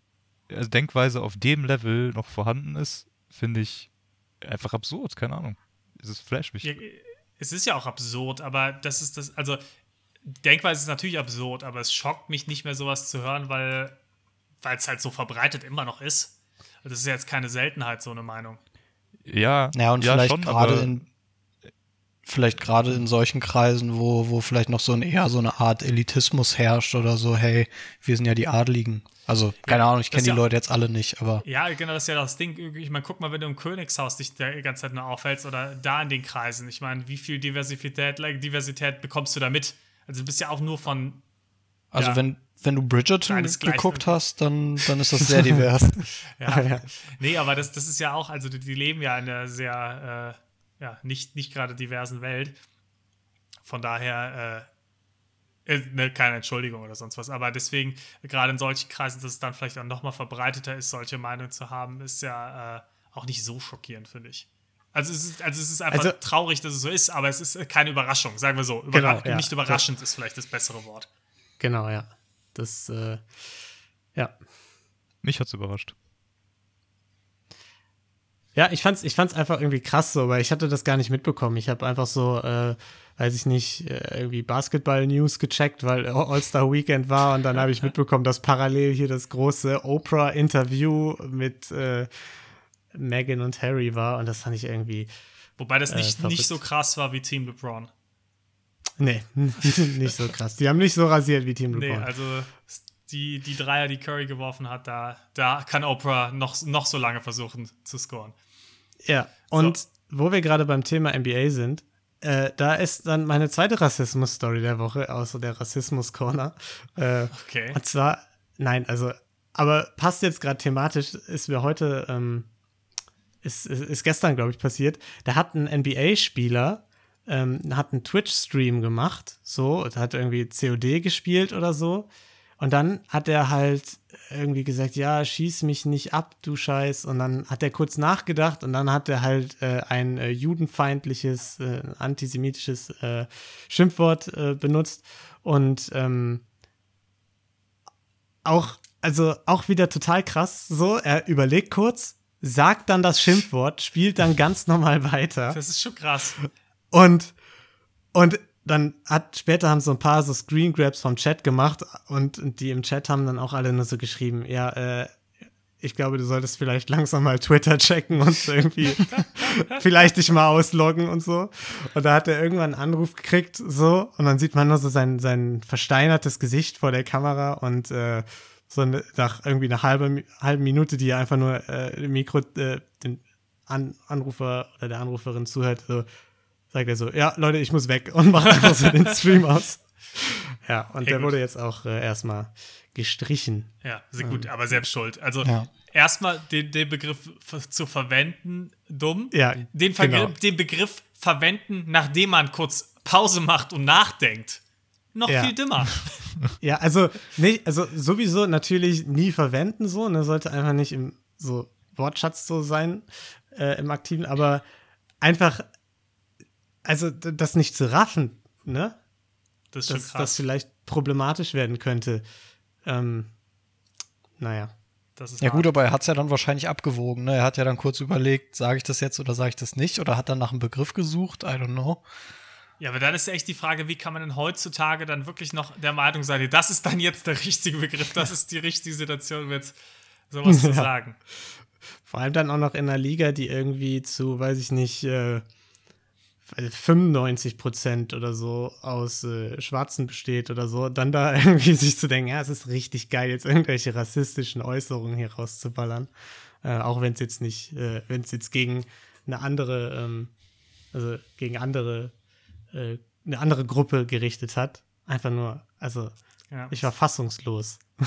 also Denkweise auf dem Level noch vorhanden ist, finde ich einfach absurd, keine Ahnung. Es ist flash mich. Ja, es ist ja auch absurd, aber das ist das, also Denkweise ist natürlich absurd, aber es schockt mich nicht mehr sowas zu hören, weil es halt so verbreitet immer noch ist. Also Das ist ja jetzt keine Seltenheit, so eine Meinung. Ja, Ja, und ja, vielleicht gerade in vielleicht gerade in solchen Kreisen, wo, wo vielleicht noch so ein eher so eine Art Elitismus herrscht oder so, hey, wir sind ja die Adligen. Also, keine Ahnung, ich kenne die ja- Leute jetzt alle nicht, aber Ja, genau, das ist ja das Ding. Ich meine, guck mal, wenn du im Königshaus dich die ganze Zeit nur aufhältst oder da in den Kreisen. Ich meine, wie viel Diversität, Diversität bekommst du da mit? Also du bist ja auch nur von also Ja. wenn, wenn du Bridgerton geguckt hast, dann, dann ist das sehr divers. Ja. Ja. Nee, aber das, das ist ja auch, also die, die leben ja in einer sehr, äh, ja, nicht, nicht gerade diversen Welt. Von daher, äh, ne, keine Entschuldigung oder sonst was. Aber deswegen, gerade in solchen Kreisen, dass es dann vielleicht auch nochmal verbreiteter ist, solche Meinungen zu haben, ist ja äh, auch nicht so schockierend, finde ich. Also es, ist, also es ist einfach Also- traurig, dass es so ist, aber es ist keine Überraschung, sagen wir so. Überra Genau, ja. Nicht überraschend ist vielleicht das bessere Wort. Genau, ja. Das, äh, ja. mich hat's überrascht. Ja, ich fand's, ich fand's einfach irgendwie krass so, weil ich hatte das gar nicht mitbekommen. Ich habe einfach so, äh, weiß ich nicht, äh, irgendwie Basketball-News gecheckt, weil All-Star Weekend war und dann habe ich mitbekommen, dass parallel hier das große Oprah-Interview mit äh, Meghan und Harry war und das fand ich irgendwie, Wobei das Äh, nicht, verrückt. nicht so krass war wie Team LeBron. nee, nicht so krass. Die haben nicht so rasiert wie Team Nee, LeBron. also die, die Dreier, die Curry geworfen hat, da, da kann Oprah noch, noch so lange versuchen zu scoren. Ja, und wo wir gerade beim Thema NBA sind, äh, da ist dann meine zweite Rassismus-Story der Woche, außer der Rassismus-Corner. Äh, Okay. Und zwar, nein, also, aber passt jetzt gerade thematisch, ist mir heute, ähm, ist, ist, gestern, glaube ich, passiert. Da hat ein NBA-Spieler, ähm, hat einen Twitch-Stream gemacht, so, hat irgendwie COD gespielt oder so. Und dann hat er halt irgendwie gesagt, ja, schieß mich nicht ab, du Scheiß. Und dann hat er kurz nachgedacht und dann hat er halt äh, ein äh, judenfeindliches, äh, antisemitisches äh, Schimpfwort äh, benutzt. Und ähm, auch, also auch wieder total krass. So, er überlegt kurz, sagt dann das Schimpfwort, spielt dann ganz normal weiter. Das ist schon krass. Und, und dann hat, später haben so ein paar so Screen Grabs vom Chat gemacht und, die im Chat haben dann auch alle nur so geschrieben, ja, äh, ich glaube, du solltest vielleicht langsam mal Twitter checken und irgendwie vielleicht dich mal ausloggen und so. Und da hat er irgendwann einen Anruf gekriegt, so, und dann sieht man nur so sein, sein versteinertes Gesicht vor der Kamera und äh, so eine, nach irgendwie einer halben, halben Minute, die er einfach nur äh, im Mikro äh, den An Anrufer oder der Anruferin zuhört, so, sagt er so, ja, Leute, ich muss weg und macht einfach so den Stream aus. Ja, und Okay, der gut. wurde jetzt auch äh, erstmal gestrichen. Ja, sehr gut, aber selbst schuld. Also Ja. erstmal den, den Begriff zu verwenden, dumm. Ja, Den, Ver genau. den Begriff verwenden, nachdem man kurz Pause macht und nachdenkt. Noch Ja. viel dümmer. Ja, also, nee, also sowieso natürlich nie verwenden so, ne, sollte einfach nicht im so Wortschatz so sein äh, im Aktiven, aber einfach, also das nicht zu raffen, ne, Das ist schon dass krass. das vielleicht problematisch werden könnte. Ähm, naja. Das ist Ja hart. gut, aber er hat es ja dann wahrscheinlich abgewogen. Ne? Er hat ja dann kurz überlegt, sage ich das jetzt oder sage ich das nicht? Oder hat dann nach einem Begriff gesucht? I don't know. Ja, aber dann ist ja echt die Frage, wie kann man denn heutzutage dann wirklich noch der Meinung sein, das ist dann jetzt der richtige Begriff, das ist die richtige Situation, um jetzt sowas zu sagen. Vor allem dann auch noch in einer Liga, die irgendwie zu, weiß ich nicht, äh, 95 Prozent oder so aus äh, Schwarzen besteht oder so, dann da irgendwie sich zu denken, ja, es ist richtig geil, jetzt irgendwelche rassistischen Äußerungen hier rauszuballern. Äh, auch wenn es jetzt nicht, äh, wenn es jetzt gegen eine andere, ähm, also gegen andere, äh, eine andere Gruppe gerichtet hat. Einfach nur, also Ja. ich war fassungslos,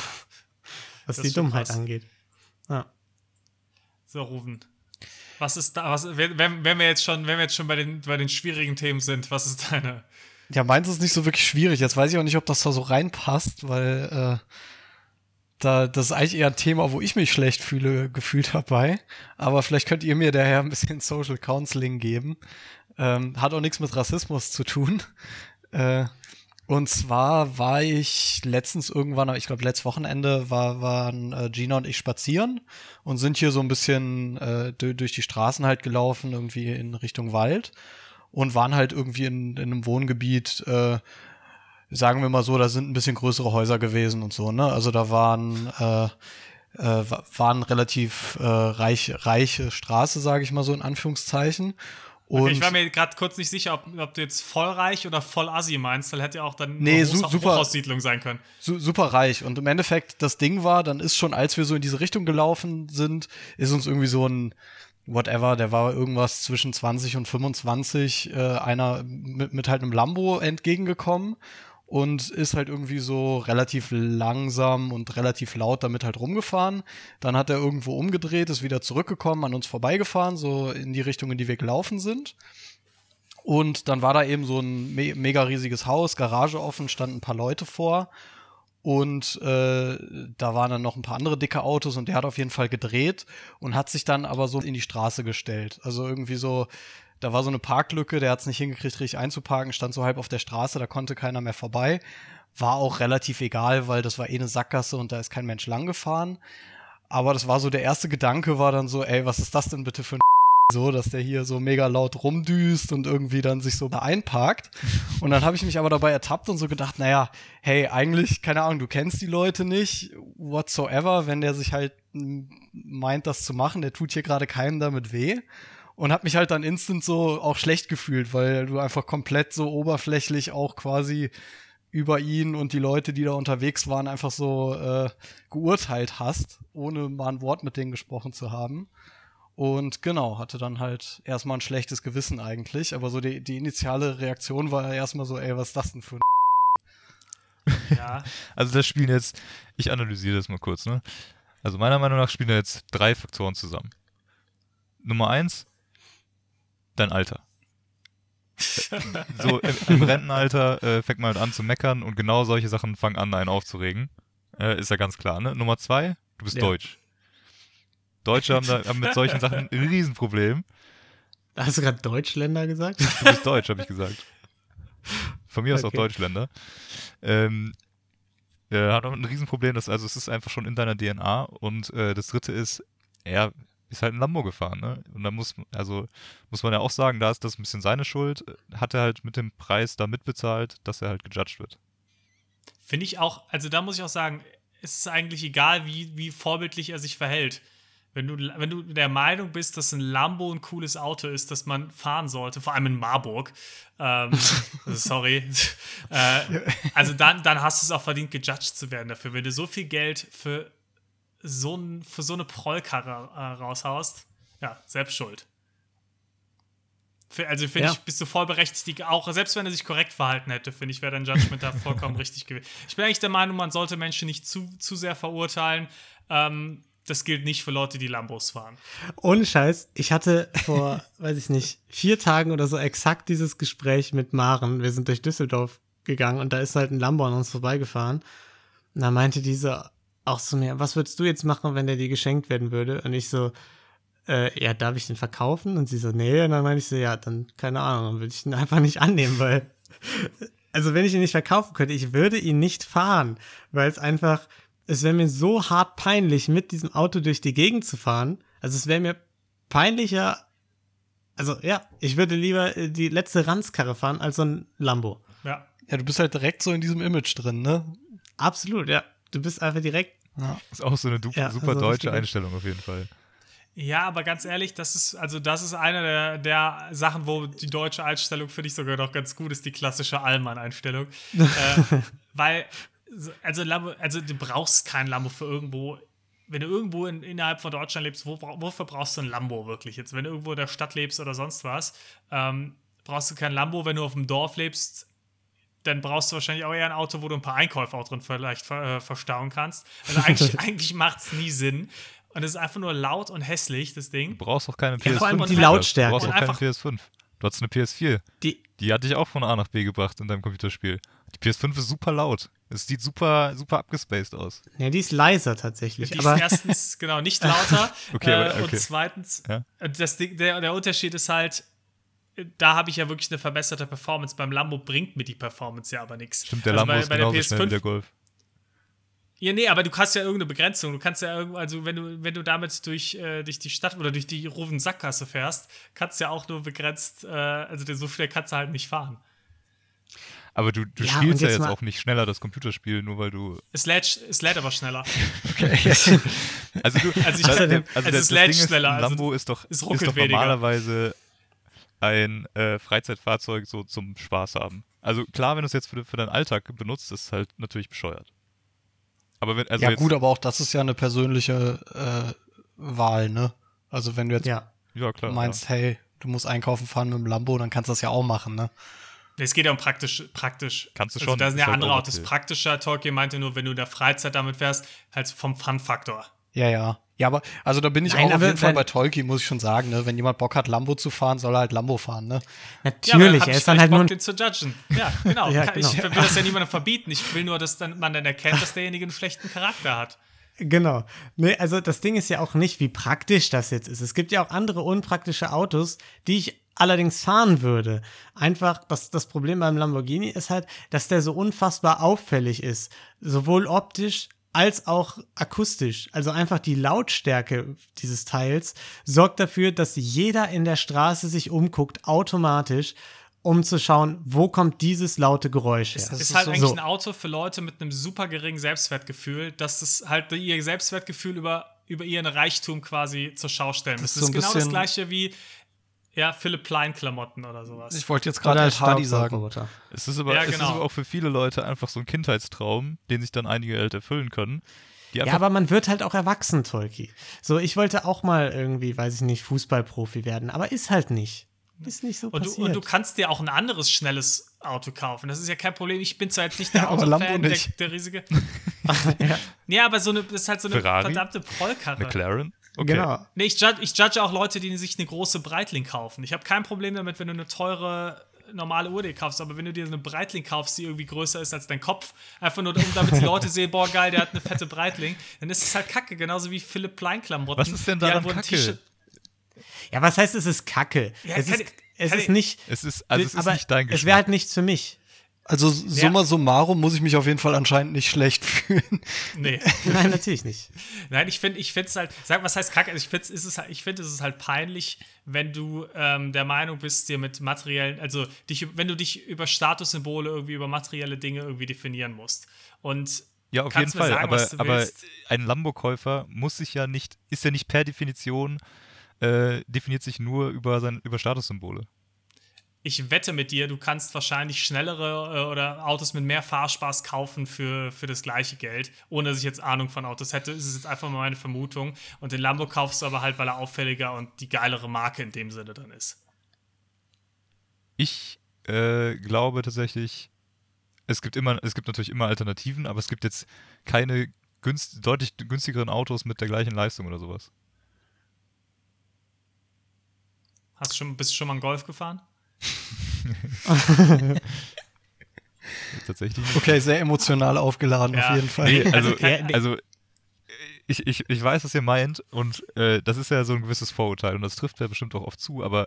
was Das die Dummheit krass. angeht. Ja. So, Rufen. Was ist da, was, wenn, wenn wenn wir jetzt schon, wenn wir jetzt schon bei den, bei den schwierigen Themen sind, was ist deine? Ja, meins ist nicht so wirklich schwierig. Jetzt weiß ich auch nicht, ob das da so reinpasst, weil äh, da, das ist eigentlich eher ein Thema, wo ich mich schlecht fühle, gefühlt dabei. Aber vielleicht könnt ihr mir daher ein bisschen Social Counseling geben. Ähm, hat auch nichts mit Rassismus zu tun. Äh, und zwar war ich letztens irgendwann, ich glaube letztes Wochenende, war, waren äh, Gina und ich spazieren und sind hier so ein bisschen äh, du- durch die Straßen halt gelaufen, irgendwie in Richtung Wald und waren halt irgendwie in, in einem Wohngebiet, äh, sagen wir mal so, da sind ein bisschen größere Häuser gewesen und so, ne? Also da waren äh, äh, wa- waren relativ äh, reich, reiche Straße, sage ich mal so in Anführungszeichen. Okay, ich war mir gerade kurz nicht sicher, ob, ob du jetzt vollreich oder voll Assi meinst, weil hätte ja auch dann Nee, eine su- super. Hochhaussiedlung sein können. su super reich. Und im Endeffekt, das Ding war, dann ist schon, als wir so in diese Richtung gelaufen sind, ist uns irgendwie so ein whatever, der war irgendwas zwischen 20 und 25, äh, einer mit, mit halt einem Lambo entgegengekommen und ist halt irgendwie so relativ langsam und relativ laut damit halt rumgefahren. Dann hat er irgendwo umgedreht, ist wieder zurückgekommen, an uns vorbeigefahren, so in die Richtung, in die wir gelaufen sind. Und dann war da eben so ein me mega riesiges Haus, Garage offen, standen ein paar Leute vor. Und äh, da waren dann noch ein paar andere dicke Autos und der hat auf jeden Fall gedreht und hat sich dann aber so in die Straße gestellt. Also irgendwie so, da war so eine Parklücke, der hat es nicht hingekriegt, richtig einzuparken, stand so halb auf der Straße, da konnte keiner mehr vorbei. War auch relativ egal, weil das war eh eine Sackgasse und da ist kein Mensch lang gefahren. Aber das war so der erste Gedanke, war dann so, ey, was ist das denn bitte für ein so, dass der hier so mega laut rumdüst und irgendwie dann sich so einparkt. Und dann habe ich mich aber dabei ertappt und so gedacht, naja, hey, eigentlich, keine Ahnung, du kennst die Leute nicht, whatsoever, wenn der sich halt meint, das zu machen, der tut hier gerade keinem damit weh. Und habe mich halt dann instant so auch schlecht gefühlt, weil du einfach komplett so oberflächlich auch quasi über ihn und die Leute, die da unterwegs waren, einfach so äh, geurteilt hast, ohne mal ein Wort mit denen gesprochen zu haben. Und genau, hatte dann halt erstmal ein schlechtes Gewissen eigentlich, aber so die, die initiale Reaktion war erstmal so, ey, was ist das denn für ein Ja. Also das spielen jetzt, ich analysiere das mal kurz, ne? Also meiner Meinung nach spielen da jetzt drei Faktoren zusammen. Nummer eins, dein Alter. so im, im Rentenalter äh, fängt man halt an zu meckern und genau solche Sachen fangen an, einen aufzuregen. Äh, ist ja ganz klar, ne? Nummer zwei, du bist Ja. deutsch. Deutsche haben, da, haben mit solchen Sachen ein Riesenproblem. Hast du gerade Deutschländer gesagt? Du bist deutsch, habe ich gesagt. Von mir aus auch Okay. Deutschländer. Ähm, äh, hat auch ein Riesenproblem, dass, also es ist einfach schon in deiner DNA. Und äh, das dritte ist, er ist halt ein Lambo gefahren, ne? Und da muss, also muss man ja auch sagen, da ist das ein bisschen seine Schuld. Hat er halt mit dem Preis da mitbezahlt, dass er halt gejudged wird. Finde ich auch, also da muss ich auch sagen, es ist eigentlich egal, wie, wie vorbildlich er sich verhält. Wenn du, wenn du der Meinung bist, dass ein Lambo ein cooles Auto ist, das man fahren sollte, vor allem in Marburg, ähm, sorry, äh, also dann, dann hast du es auch verdient, gejudged zu werden dafür. Wenn du so viel Geld für so, ein, für so eine Prollkarre äh, raushaust, ja, selbst schuld. Für- Also finde Ja. ich, bist du voll berechtigt, auch selbst wenn er sich korrekt verhalten hätte, finde ich, wäre dein Judgment da vollkommen richtig gewesen. Ich bin eigentlich der Meinung, man sollte Menschen nicht zu, zu sehr verurteilen. Ähm, das gilt nicht für Leute, die Lambos fahren. Ohne Scheiß, ich hatte vor, weiß ich nicht, vier Tagen oder so exakt dieses Gespräch mit Maren. Wir sind durch Düsseldorf gegangen und da ist halt ein Lambo an uns vorbeigefahren. Und da meinte diese auch zu mir, was würdest du jetzt machen, wenn der dir geschenkt werden würde? Und ich so, äh, ja, darf ich den verkaufen? Und sie so, nee. Und dann meinte ich so, ja, dann, keine Ahnung, dann würde ich ihn einfach nicht annehmen, weil, also wenn ich ihn nicht verkaufen könnte, ich würde ihn nicht fahren, weil es einfach, es wäre mir so hart peinlich, mit diesem Auto durch die Gegend zu fahren. Also es wäre mir peinlicher, also ja, ich würde lieber äh, die letzte Ranzkarre fahren als so ein Lambo. Ja. Ja, du bist halt direkt so in diesem Image drin, ne? Absolut, ja. Du bist einfach direkt, Ja. Ist auch so eine du Ja, super also deutsche Einstellung auf jeden Fall. Ja, aber ganz ehrlich, das ist, also das ist eine der, der Sachen, wo die deutsche Einstellung, finde ich sogar noch ganz gut ist, die klassische Allmann-Einstellung. äh, weil, so- also, Lambo, also du brauchst kein Lambo für irgendwo. Wenn du irgendwo in, innerhalb von Deutschland lebst, wo, wofür brauchst du ein Lambo wirklich? Jetzt, wenn du irgendwo in der Stadt lebst oder sonst was, ähm, brauchst du kein Lambo. Wenn du auf dem Dorf lebst, dann brauchst du wahrscheinlich auch eher ein Auto, wo du ein paar Einkäufe auch drin vielleicht ver, äh, verstauen kannst. Also eigentlich, eigentlich macht es nie Sinn. Und es ist einfach nur laut und hässlich, das Ding. Du brauchst auch keine Ja, PS5. vor allem die. Lautstärke. Du brauchst auch keine einfach- PS5. Du hast eine PS4. die, Die hat dich auch von A nach B gebracht in deinem Computerspiel. Die PS5 ist super laut. Es sieht super, super abgespaced aus. ja, die ist leiser tatsächlich, Die aber ist erstens, genau, nicht lauter. Okay, äh, aber- okay. Und zweitens, Ja. äh, das Ding, der, der Unterschied ist halt, äh, da habe ich ja wirklich eine verbesserte Performance. Beim Lambo bringt mir die Performance ja aber nichts. Stimmt, der Also Lambo bei, ist bei der genauso schnell wie der PS5 Golf. Ja, nee, aber du hast ja irgendeine Begrenzung. Du kannst ja irgendwo, also wenn du, wenn du damit durch, äh, durch die Stadt oder durch die Rufen Sackgasse fährst, kannst du ja auch nur begrenzt, äh, also so schnell kannst du halt nicht fahren. Aber du, du Ja, spielst ja jetzt auch nicht schneller das Computerspiel, nur weil du. Es lädt, es lädt aber schneller. Also, du, Also ich- das- also der- es das lädt Ding ist, schneller, also Lambo ist doch, es ist ruckelt doch weniger. Ein äh, Freizeitfahrzeug so zum Spaß haben. Also klar, wenn du es jetzt für, für deinen Alltag benutzt, ist es halt natürlich bescheuert. Aber wenn, also ja, jetzt, gut, aber auch das ist ja eine persönliche äh, Wahl, ne? Also wenn du jetzt ja. ja klar. meinst, hey, du musst einkaufen fahren mit dem Lambo, dann kannst du das ja auch machen, ne? Es geht ja um praktisch. praktisch. Kannst du also schon, Da sind ist ja halt andere Autos praktischer. Tolkien meinte nur, wenn du in der Freizeit damit fährst, halt vom Fun-Faktor. Ja, ja. Ja, aber also da bin ich Nein, auch auf jeden Fall bei Tolkien, muss ich schon sagen, ne? Wenn jemand Bock hat, Lambo zu fahren, soll er halt Lambo fahren, ne? Natürlich, hab er ist dann halt nur Bock, ein den zu judgen. Ja, genau. Ja, genau. Ich will das ja niemandem verbieten. Ich will nur, dass dann, man dann erkennt, dass derjenige einen schlechten Charakter hat. Genau. Nee, also das Ding ist ja auch nicht, wie praktisch das jetzt ist. Es gibt ja auch andere unpraktische Autos, die ich allerdings fahren würde. Einfach, das, das Problem beim Lamborghini ist halt, dass der so unfassbar auffällig ist. Sowohl optisch als auch akustisch. Also einfach die Lautstärke dieses Teils sorgt dafür, dass jeder in der Straße sich umguckt, automatisch, um zu schauen, wo kommt dieses laute Geräusch her. Das ist ist halt so- eigentlich ein Auto für Leute mit einem super geringen Selbstwertgefühl, dass das halt ihr Selbstwertgefühl über, über ihren Reichtum quasi zur Schau stellen. Das, ist ist so genau das gleiche wie ja, Philipp Plein-Klamotten oder sowas. Ich wollte jetzt gerade Ed Hardy sagen. Es ist, aber, Ja, es ist genau. aber auch für viele Leute einfach so ein Kindheitstraum, den sich dann einige halt erfüllen können. Ja, aber man wird halt auch erwachsen, Tolki. So, ich wollte auch mal irgendwie, weiß ich nicht, Fußballprofi werden, aber ist halt nicht. Ist nicht so und, du, passiert. und du kannst dir auch ein anderes schnelles Auto kaufen. Das ist ja kein Problem. Ich bin zwar jetzt nicht der Aber Lambo Autofan, der, nicht. der riesige. ja. aber so eine, das ist halt so eine Ferrari? verdammte Prollkarre. McLaren? Okay. Genau. Nee, ich judge, ich judge auch Leute, die sich eine große Breitling kaufen. Ich habe kein Problem damit, wenn du eine teure normale Uhr dir kaufst, aber wenn du dir eine Breitling kaufst, die irgendwie größer ist als dein Kopf, einfach nur um damit die Leute sehen, boah geil, der hat eine fette Breitling, dann ist es halt kacke, genauso wie Philipp Plein Klamotten. Was ist denn daran einfach ein kacke? Ja, was heißt, es ist Kacke? Ja, es ist, ich- es ist ich- nicht. Es ist, also es ist aber nicht dein Es wäre Geschmack. halt nichts für mich. Also summa summarum muss ich mich auf jeden Fall anscheinend nicht schlecht fühlen. Nee. Nein, natürlich nicht. Nein, ich finde ich es halt, sag, was heißt kacke? Also Ich finde es ist halt, ich finde es ist halt peinlich, wenn du ähm, der Meinung bist, dir mit materiellen, also dich, wenn du dich über Statussymbole irgendwie über materielle Dinge irgendwie definieren musst. Und Ja, auf kannst jeden Fall. sagen, aber was du aber willst. ein Lambo-Käufer muss sich ja nicht, ist ja nicht per Definition, äh, definiert sich nur über, sein, über Statussymbole. Ich wette mit dir, du kannst wahrscheinlich schnellere äh, oder Autos mit mehr Fahrspaß kaufen für, für das gleiche Geld, ohne dass ich jetzt Ahnung von Autos hätte. Das ist jetzt einfach mal meine Vermutung. Und den Lambo kaufst du aber halt, weil er auffälliger und die geilere Marke in dem Sinne dann ist. Ich äh, glaube tatsächlich, es gibt immer, es gibt natürlich immer Alternativen, aber es gibt jetzt keine günst, deutlich günstigeren Autos mit der gleichen Leistung oder sowas. Hast du schon, bist du schon mal einen Golf gefahren? Tatsächlich nicht. Okay, sehr emotional aufgeladen Ja. auf jeden Fall. Nee, also, Also kein- also ich, ich, ich weiß, was ihr meint und äh, das ist ja so ein gewisses Vorurteil und das trifft ja bestimmt auch oft zu, aber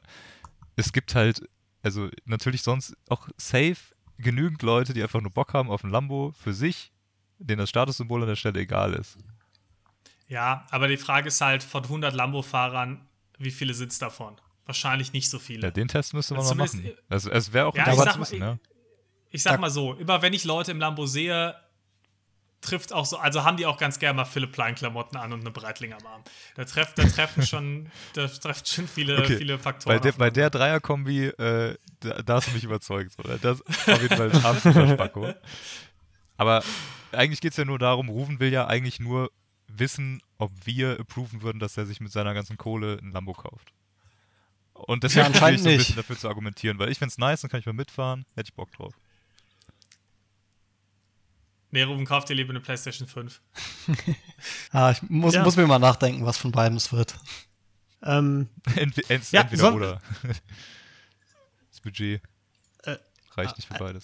es gibt halt, also natürlich sonst auch safe genügend Leute, die einfach nur Bock haben auf ein Lambo für sich, denen das Statussymbol an der Stelle egal ist. Ja, aber die Frage ist halt, von 100 Lambo-Fahrern, wie viele sind es davon? Wahrscheinlich nicht so viele. Ja, den Test müsste man Also mal machen. Also es wäre auch Ja, ich interessant sag zu mal, wissen, ich- ja. Ich sag mal so, immer wenn ich Leute im Lambo sehe, trifft auch so, also haben die auch ganz gerne mal Philipp Plein-Klamotten an und eine Breitling am Arm. Da, treff, da treffen schon, da treffen schon viele, Okay, viele Faktoren. Bei der, bei der Dreierkombi, äh, da, da hast du mich überzeugt. Oder? Das ist auf jeden Fall ein absoluter Spacko. Aber eigentlich geht es ja nur darum, Rufen will ja eigentlich nur wissen, ob wir approven würden, dass er sich mit seiner ganzen Kohle ein Lambo kauft. Und deswegen Ja, anscheinend ich so ein bisschen dafür zu argumentieren, weil ich find's nice, dann kann ich mal mitfahren, hätte ich Bock drauf. Nee, Ruben, kauft dir lieber eine PlayStation 5. Ah, ich muss, Ja. muss mir mal nachdenken, was von beidem es wird. Ähm, Entweder, ent, Ja, entweder oder. Das Budget Äh, reicht nicht für beides.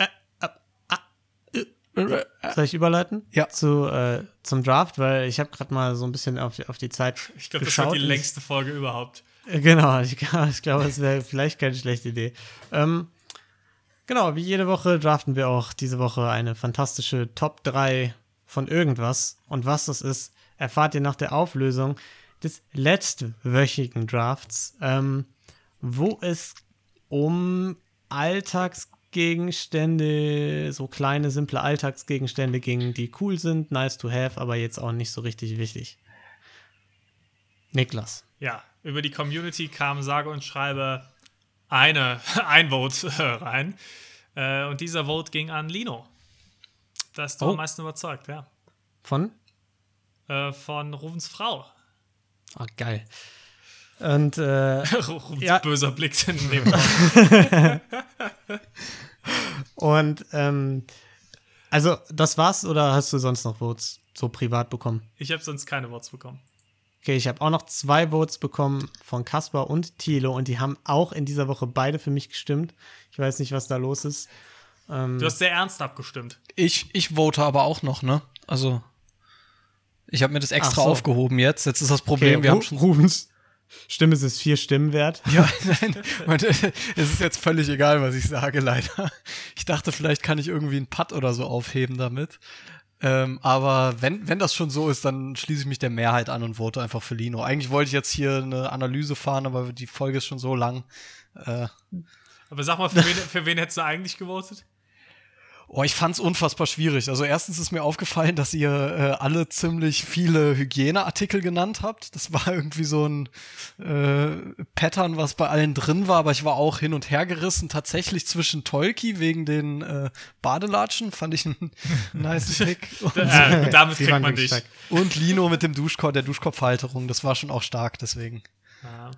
soll ich überleiten? Ja. Zu, äh, zum Draft, weil ich habe gerade mal so ein bisschen auf, auf die Zeit Ich glaube, das wird die längste Folge überhaupt. Genau, ich, ich glaube, es wäre vielleicht keine schlechte Idee. Ähm, genau, wie jede Woche draften wir auch diese Woche eine fantastische Top 3 von irgendwas. Und was das ist, erfahrt ihr nach der Auflösung des letztwöchigen Drafts, ähm, wo es um Alltagsgegenstände, so kleine, simple Alltagsgegenstände ging, die cool sind, nice to have, aber jetzt auch nicht so richtig wichtig. Niklas. Ja, über die Community kam sage und schreibe eine, ein Vote äh, rein. Äh, und dieser Vote ging an Lino. Das ist du Oh. am meisten überzeugt, ja. Von? Äh, von Rufens Frau. Ah, geil. Und äh, Rufens Ja. böser Blick in dem. Und ähm, also das war's oder hast du sonst noch Votes so privat bekommen? Ich habe sonst keine Votes bekommen. Okay, ich habe auch noch zwei Votes bekommen von Kaspar und Thilo und die haben auch in dieser Woche beide für mich gestimmt. Ich weiß nicht, was da los ist. Du hast sehr ernst abgestimmt. Ich, ich vote aber auch noch, ne? Also, ich habe mir das extra so. aufgehoben jetzt. Jetzt ist das Problem, wir Ru- haben schon. Rufens Stimme es ist vier Stimmen wert. Ja, nein, und, es ist jetzt völlig egal, was ich sage, leider. Ich dachte, vielleicht kann ich irgendwie einen Putt oder so aufheben damit. Ähm, aber wenn, wenn das schon so ist, dann schließe ich mich der Mehrheit an und vote einfach für Lino. Eigentlich wollte ich jetzt hier eine Analyse fahren, aber die Folge ist schon so lang. Äh, Aber sag mal, für wen, für wen hättest du eigentlich gewotet? Oh, ich fand's unfassbar schwierig. Also erstens ist mir aufgefallen, dass ihr äh, alle ziemlich viele Hygieneartikel genannt habt. Das war irgendwie so ein äh, Pattern, was bei allen drin war, aber ich war auch hin und her gerissen. Tatsächlich zwischen Tolki wegen den äh, Badelatschen, fand ich einen nice Pick. Und, Äh, damit kriegt man dich. und Lino mit dem Duschkopf, der Duschkopfhalterung, das war schon auch stark, deswegen. Ja,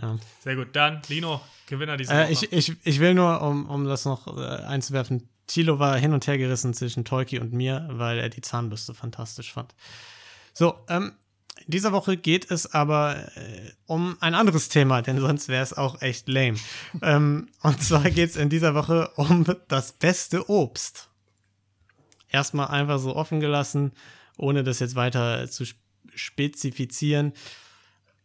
Ja. sehr gut. Dann, Lino, Gewinner dieser Woche. Äh, ich, ich, ich will nur, um, um das noch äh, einzuwerfen, Thilo war hin und her gerissen zwischen Tolki und mir, weil er die Zahnbürste fantastisch fand. So, ähm, in dieser Woche geht es aber äh, um ein anderes Thema, denn sonst wäre es auch echt lame. ähm, und zwar geht es in dieser Woche um das beste Obst. Erstmal einfach so offen gelassen, ohne das jetzt weiter zu sp- spezifizieren.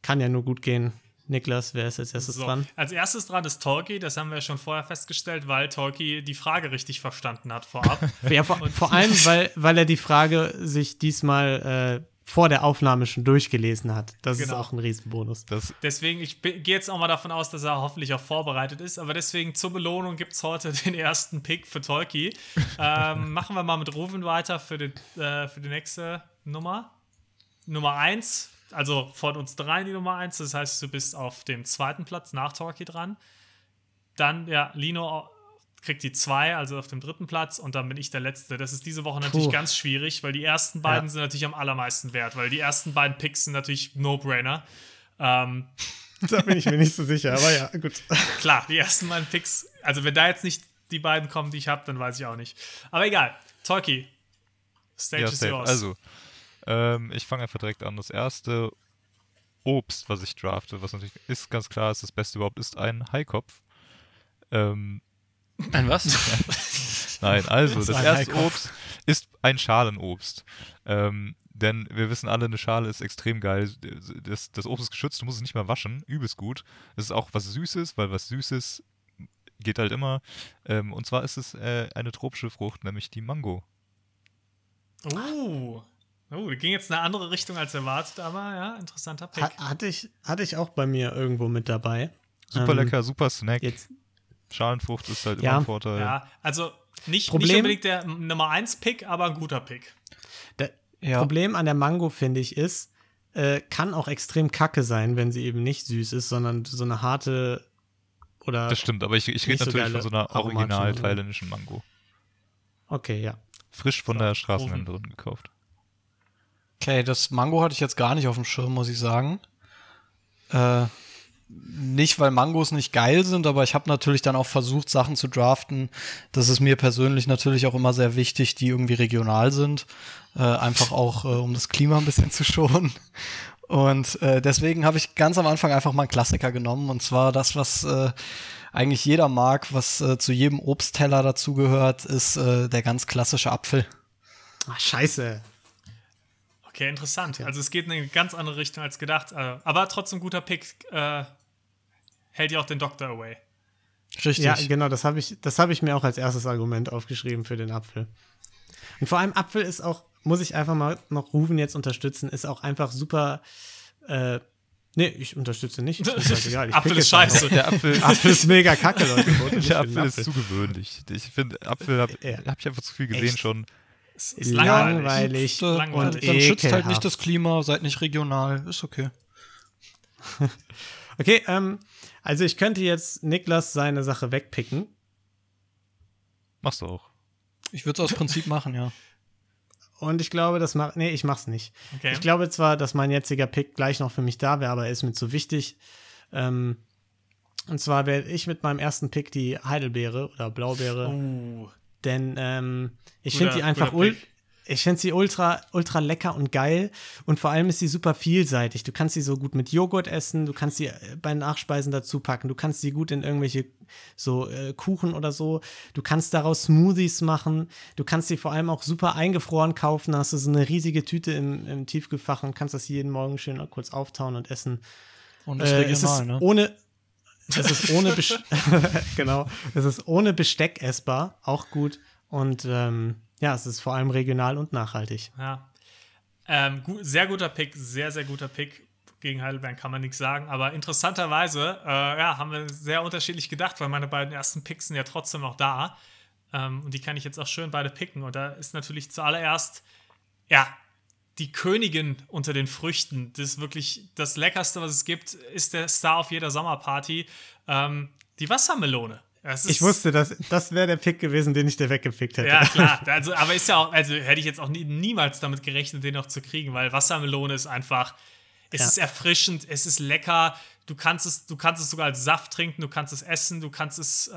Kann ja nur gut gehen. Niklas, wer ist als erstes So, dran? Als erstes dran ist Tolki, das haben wir schon vorher festgestellt, weil Tolki die Frage richtig verstanden hat vorab. Ja, vor, vor allem, weil, weil er die Frage sich diesmal äh, vor der Aufnahme schon durchgelesen hat. Das ist Genau. auch ein Riesenbonus. Das, Deswegen, ich gehe jetzt auch mal davon aus, dass er hoffentlich auch vorbereitet ist. Aber deswegen zur Belohnung gibt es heute den ersten Pick für Tolki. ähm, machen wir mal mit Ruven weiter für, den, äh, für die nächste Nummer. Nummer 1, also von uns dreien die Nummer 1. Das heißt, du bist auf dem zweiten Platz nach Tolki dran. Dann, ja, Lino kriegt die 2, also auf dem dritten Platz. Und dann bin ich der Letzte. Das ist diese Woche natürlich Puh. ganz schwierig, weil die ersten beiden Ja. sind natürlich am allermeisten wert. Weil die ersten beiden Picks sind natürlich No-Brainer. Ähm, Da bin ich mir nicht so sicher, aber ja, gut. Klar, die ersten beiden Picks, also wenn da jetzt nicht die beiden kommen, die ich habe, dann weiß ich auch nicht. Aber egal. Tolki, Stage ja, is yours. Also, ähm, ich fange einfach direkt an. Das erste Obst, was ich drafte, was natürlich ist ganz klar, ist das Beste überhaupt, ist ein Haikopf. Ähm, Ein was? Nein, also das ein erste Haikopf. Obst ist ein Schalenobst. Ähm, denn wir wissen alle, eine Schale ist extrem geil. Das, das Obst ist geschützt, du musst es nicht mal waschen. Übelst gut. Es ist auch was Süßes, weil was Süßes geht halt immer. Ähm, und zwar ist es äh, eine tropische Frucht, nämlich die Mango. Uh. Oh, ging jetzt in eine andere Richtung als erwartet, aber ja, interessanter Pick. Ha hatte, ich, hatte ich auch bei mir irgendwo mit dabei. Super Ähm, lecker, super Snack. Jetzt, Schalenfrucht ist halt Ja. immer ein Vorteil. ja, also nicht, nicht Problem- unbedingt der Nummer 1 Pick, aber ein guter Pick. der Ja. Problem an der Mango, finde ich, ist, äh, kann auch extrem kacke sein, wenn sie eben nicht süß ist, sondern so eine harte oder. Das stimmt, aber ich, ich rede Nicht so natürlich geile von so einer original Mango. thailändischen Mango. Okay, ja. Frisch von So, der Straßenhändlerin gekauft. Okay, das Mango hatte ich jetzt gar nicht auf dem Schirm, muss ich sagen. Äh, nicht, weil Mangos nicht geil sind, aber ich habe natürlich dann auch versucht, Sachen zu draften. Das ist mir persönlich natürlich auch immer sehr wichtig, die irgendwie regional sind. Äh, einfach auch, äh, um das Klima ein bisschen zu schonen. Und äh, deswegen habe ich ganz am Anfang einfach mal einen Klassiker genommen. Und zwar das, was äh, eigentlich jeder mag, was äh, zu jedem Obstteller dazugehört, ist äh, der ganz klassische Apfel. Ach, scheiße. Okay, interessant. Also es geht in eine ganz andere Richtung als gedacht. äh, Aber trotzdem guter Pick. Äh, hält ja auch den Doktor away. Richtig. Ja, genau, das habe ich, das hab ich mir auch als erstes Argument aufgeschrieben für den Apfel. Und vor allem Apfel ist auch, muss ich einfach mal noch Rufen jetzt unterstützen, ist auch einfach super. Äh, nee, ich unterstütze nicht. Ist mir scheißegal, ich Apfel ist scheiße. Der Apfel, Apfel ist mega kacke, Leute. Der Apfel ist zu gewöhnlich. Ich finde, Apfel habe Ja. hab ich einfach zu viel gesehen Echt? schon. Es Ist langweilig. Langweilig. und dann schützt halt nicht das Klima, seid nicht regional, ist okay. Okay, ähm, also ich könnte jetzt Niklas seine Sache wegpicken. Machst du auch. Ich würde es aus Prinzip machen, ja. Und ich glaube, das macht. Nee, ich mach's nicht. Okay. Ich glaube zwar, dass mein jetziger Pick gleich noch für mich da wäre, aber er ist mir zu wichtig. Ähm, und zwar werde ich mit meinem ersten Pick die Heidelbeere oder Blaubeere, Uh, denn ähm, ich finde sie einfach ul ich finde sie ultra ultra lecker und geil und vor allem ist sie super vielseitig. Du kannst sie so gut mit Joghurt essen, du kannst sie äh, bei Nachspeisen dazu packen, du kannst sie gut in irgendwelche so äh, Kuchen oder so. Du kannst daraus Smoothies machen. Du kannst sie vor allem auch super eingefroren kaufen. Da hast du so eine riesige Tüte im, im Tiefgefach und kannst das jeden Morgen schön kurz auftauen und essen. Und ist Äh, regional, es ist ne? ohne es ist ohne Bes- genau, es ist ohne Besteck essbar, auch gut und ähm, ja, es ist vor allem regional und nachhaltig. Ja. Ähm, gu sehr guter Pick, sehr, sehr guter Pick. Gegen Heidelberg kann man nichts sagen. Aber interessanterweise äh, ja, haben wir sehr unterschiedlich gedacht, weil meine beiden ersten Picks sind ja trotzdem noch da. Ähm, und die kann ich jetzt auch schön beide picken. Und da ist natürlich zuallererst, ja, die Königin unter den Früchten. Das ist wirklich das Leckerste, was es gibt, ist der Star auf jeder Sommerparty. Ähm, die Wassermelone. Ich wusste, dass das wäre der Pick gewesen, den ich dir weggepickt hätte. ja, klar. Also, aber ist ja auch, also hätte ich jetzt auch nie, niemals damit gerechnet, den noch zu kriegen, weil Wassermelone ist einfach, es Ja. ist erfrischend, es ist lecker. Du kannst es, du kannst es sogar als Saft trinken, du kannst es essen, du kannst es, äh,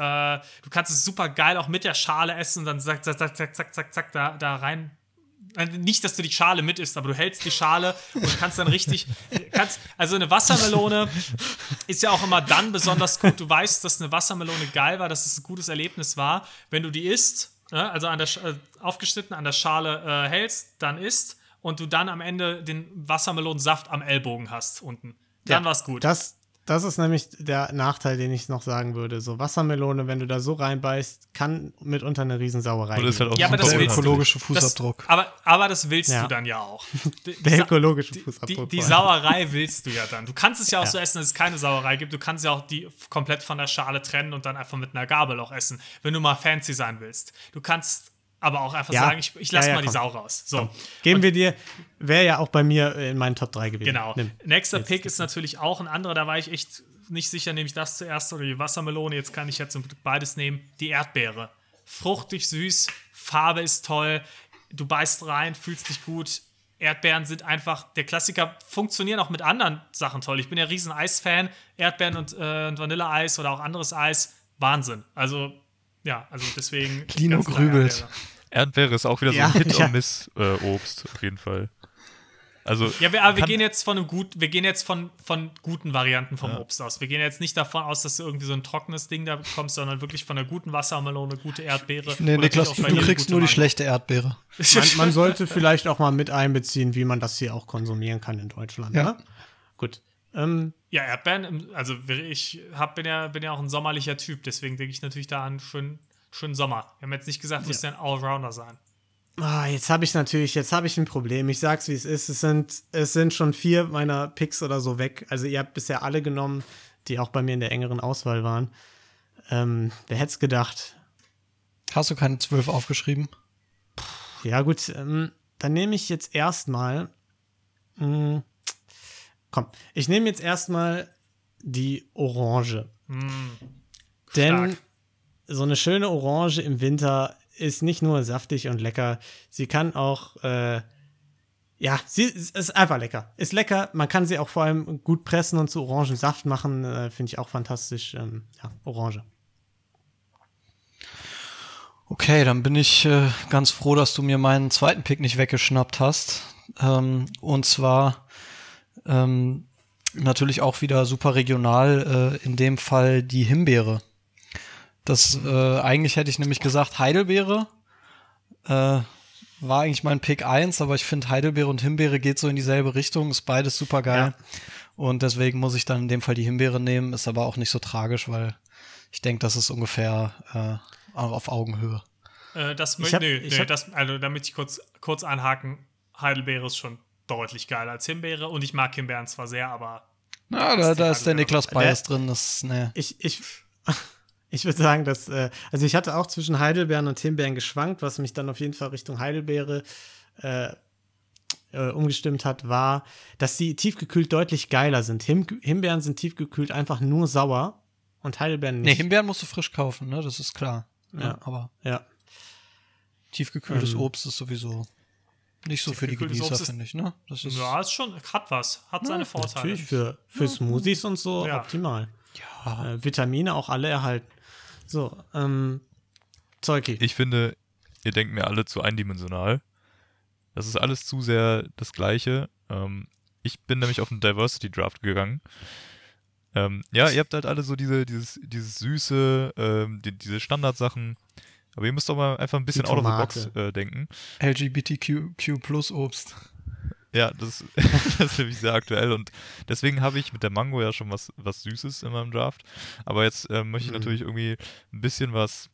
du kannst es super geil auch mit der Schale essen und dann zack, zack, zack, zack, zack, zack, zack, da, da rein. Nicht, dass du die Schale mit isst, aber du hältst die Schale und kannst dann richtig, kannst, also eine Wassermelone ist ja auch immer dann besonders gut. Du weißt, dass eine Wassermelone geil war, dass es ein gutes Erlebnis war, wenn du die isst, ne, also an der, äh, aufgeschnitten an der Schale äh, hältst, dann isst und du dann am Ende den Wassermelonensaft am Ellbogen hast unten. Dann Ja, war's gut. Das, das ist nämlich der Nachteil, den ich noch sagen würde. So Wassermelone, wenn du da so reinbeißt, kann mitunter eine Riesensauerei Und ist halt auch Ja, aber super das willst du. ökologische das, Fußabdruck. aber, aber das willst Ja. du dann ja auch. Die, die Der ökologische die, Fußabdruck. die, die allem. Sauerei willst du ja dann. Du kannst es ja auch Ja. so essen, dass es keine Sauerei gibt. Du kannst ja auch die komplett von der Schale trennen und dann einfach mit einer Gabel auch essen, wenn du mal fancy sein willst. Du kannst aber auch einfach Ja. sagen, ich, ich lasse Ja, ja, mal die komm. Sau raus. So. Geben wir dir, wäre ja auch bei mir in meinen Top 3 gewesen. Genau. Nimm. Nächster Jetzt Pick ist ist natürlich auch ein anderer, da war ich echt nicht sicher, nehme ich das zuerst oder die Wassermelone. Jetzt kann ich ja zum Glück beides nehmen. Die Erdbeere. Fruchtig süß, Farbe ist toll, du beißt rein, fühlst dich gut. Erdbeeren sind einfach, der Klassiker, funktionieren auch mit anderen Sachen toll. Ich bin ja riesen Eisfan. Erdbeeren und, äh, und Vanilleeis oder auch anderes Eis, Wahnsinn. Also, ja, also deswegen. Lino grübelt. Erdbeere. Ist auch wieder so Ja, ein Hit- ja. und Miss-Obst, auf jeden Fall. Also, Ja, wir, aber wir gehen jetzt von einem gut, wir gehen jetzt von, von guten Varianten vom Obst aus. Wir gehen jetzt nicht davon aus, dass du irgendwie so ein trockenes Ding da bekommst, sondern wirklich von einer guten Wassermelone, gute Erdbeere. Nee, Niklas, natürlich du, auch bei du dir kriegst nur die Mango. schlechte Erdbeere. Man, man sollte vielleicht auch mal mit einbeziehen, wie man das hier auch konsumieren kann in Deutschland. Ja. Ne? Gut. Ähm, Ja, Erdbeeren, also ich hab, bin, ja, bin ja auch ein sommerlicher Typ, deswegen denke ich natürlich da an einen schönen, Sommer. Wir haben jetzt nicht gesagt, du musst ja ein Allrounder sein. ah, jetzt habe ich natürlich, jetzt habe ich ein Problem. Ich sag's, wie es ist. Es sind, es sind schon vier meiner Picks oder so weg. Also ihr habt bisher alle genommen, die auch bei mir in der engeren Auswahl waren. Ähm, wer hätte es gedacht? Hast du keine zwölf aufgeschrieben? Ja, gut, ähm, dann nehme ich jetzt erstmal. mh, Komm, ich nehme jetzt erstmal die Orange. Denn Stark. So eine schöne Orange im Winter ist nicht nur saftig und lecker, sie kann auch, äh, ja, sie ist einfach lecker. Ist lecker, man kann sie auch vor allem gut pressen und zu Orangensaft machen, äh, finde ich auch fantastisch. Ähm, ja, Orange. Okay, dann bin ich äh, ganz froh, dass du mir meinen zweiten Pick nicht weggeschnappt hast. Ähm, und zwar ähm, natürlich auch wieder super regional, äh, in dem Fall die Himbeere. Das äh, eigentlich hätte ich nämlich gesagt Heidelbeere. Äh, war eigentlich mein Pick 1, aber ich finde Heidelbeere und Himbeere geht so in dieselbe Richtung, ist beides super geil. Und deswegen muss ich dann in dem Fall die Himbeere nehmen, ist aber auch nicht so tragisch, weil ich denke, das ist ungefähr äh, auf Augenhöhe. Äh, das Ich möchte, hab- nö, ich nö, das, also damit ich kurz, kurz einhaken, Heidelbeere ist schon deutlich geiler als Himbeere und ich mag Himbeeren zwar sehr, aber Na, da, ist da ist der. Niklas Bias drin. Das, ne. Ich, ich, ich würde sagen, dass, äh, also ich hatte auch zwischen Heidelbeeren und Himbeeren geschwankt, was mich dann auf jeden Fall Richtung Heidelbeere äh, äh, umgestimmt hat, war, dass die tiefgekühlt deutlich geiler sind. Him Himbeeren sind tiefgekühlt einfach nur sauer und Heidelbeeren Nee, nicht. Himbeeren musst du frisch kaufen, ne? Das ist klar. Ja. Ja. aber ja. tiefgekühltes Ähm. Obst ist sowieso nicht so für die Genießer, finde ich, ne? Das ist, ja, ist schon, hat was, hat seine Vorteile. Natürlich für, für Smoothies und so Ja. optimal. ja. Äh, Vitamine auch alle erhalten. So, ähm, Zeuki. Ich finde, ihr denkt mir alle zu eindimensional. Das ist alles zu sehr das Gleiche. Ähm, ich bin nämlich auf einen Diversity Draft gegangen. Ähm, ja, ihr habt halt alle so diese, dieses, dieses süße, ähm, die, diese Standardsachen. Aber ihr müsst doch mal einfach ein bisschen out of the box äh, denken. LGBTQ plus Obst. Ja, das, das ist nämlich sehr aktuell und deswegen habe ich mit der Mango ja schon was, was Süßes in meinem Draft. Aber jetzt äh, möchte ich Mhm. natürlich irgendwie ein bisschen was,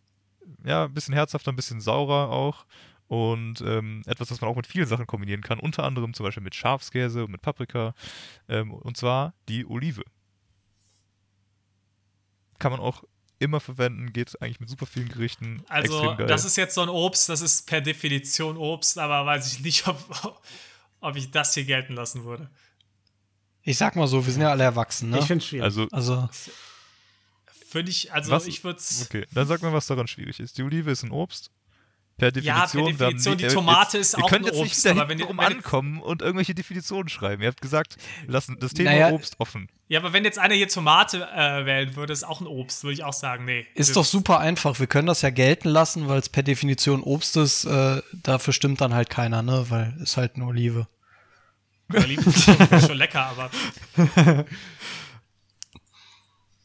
ja, ein bisschen herzhafter, ein bisschen saurer auch. Und ähm, etwas, das man auch mit vielen Sachen kombinieren kann, unter anderem zum Beispiel mit Schafskäse und mit Paprika. Ähm, und zwar die Olive. Kann man auch immer verwenden, geht eigentlich mit super vielen Gerichten. Also, das ist jetzt so ein Obst, das ist per Definition Obst, aber weiß ich nicht, ob, ob ich das hier gelten lassen würde. Ich sag mal so, wir sind ja alle erwachsen, ne? Ich finde es schwierig. also, also, Finde ich, also Was- ich würde es. okay, dann sag mal, was daran schwierig ist. Die Olive ist ein Obst. Per Ja, per Definition. Definition, dann, die Tomate jetzt, ist ihr auch könnt ein jetzt Obst, nicht aber wenn ihr- rum ankommen und irgendwelche Definitionen schreiben. Ihr habt gesagt, wir lassen das Thema Naja, Obst offen. Ja, aber wenn jetzt einer hier Tomate äh, wählen würde, ist auch ein Obst, würde ich auch sagen, nee. ist doch super einfach. Wir können das ja gelten lassen, weil es per Definition Obst ist. Äh, dafür stimmt dann halt keiner, ne? Weil ist halt eine Olive. Oliven sind schon, schon lecker, aber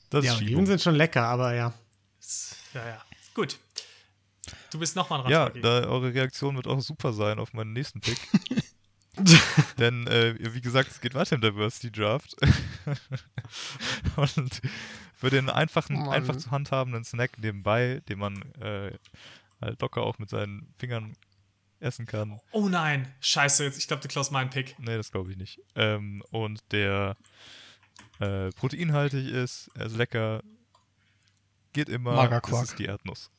Das ja, ist Oliven sind schon lecker, aber ja. ja, ja. Gut. Du bist nochmal dran, Ja, da, eure Reaktion wird auch super sein auf meinen nächsten Pick. Denn, äh, wie gesagt, es geht weiter im Diversity Draft. Und für den einfachen, Mann. einfach zu handhabenden Snack nebenbei, den man äh, halt locker auch mit seinen Fingern essen kann. Oh nein, scheiße, jetzt, ich glaube, du klaust meinen Pick. Nee, das glaube ich nicht. Ähm, und der äh, proteinhaltig ist, er ist lecker, geht immer. Das ist die Erdnuss.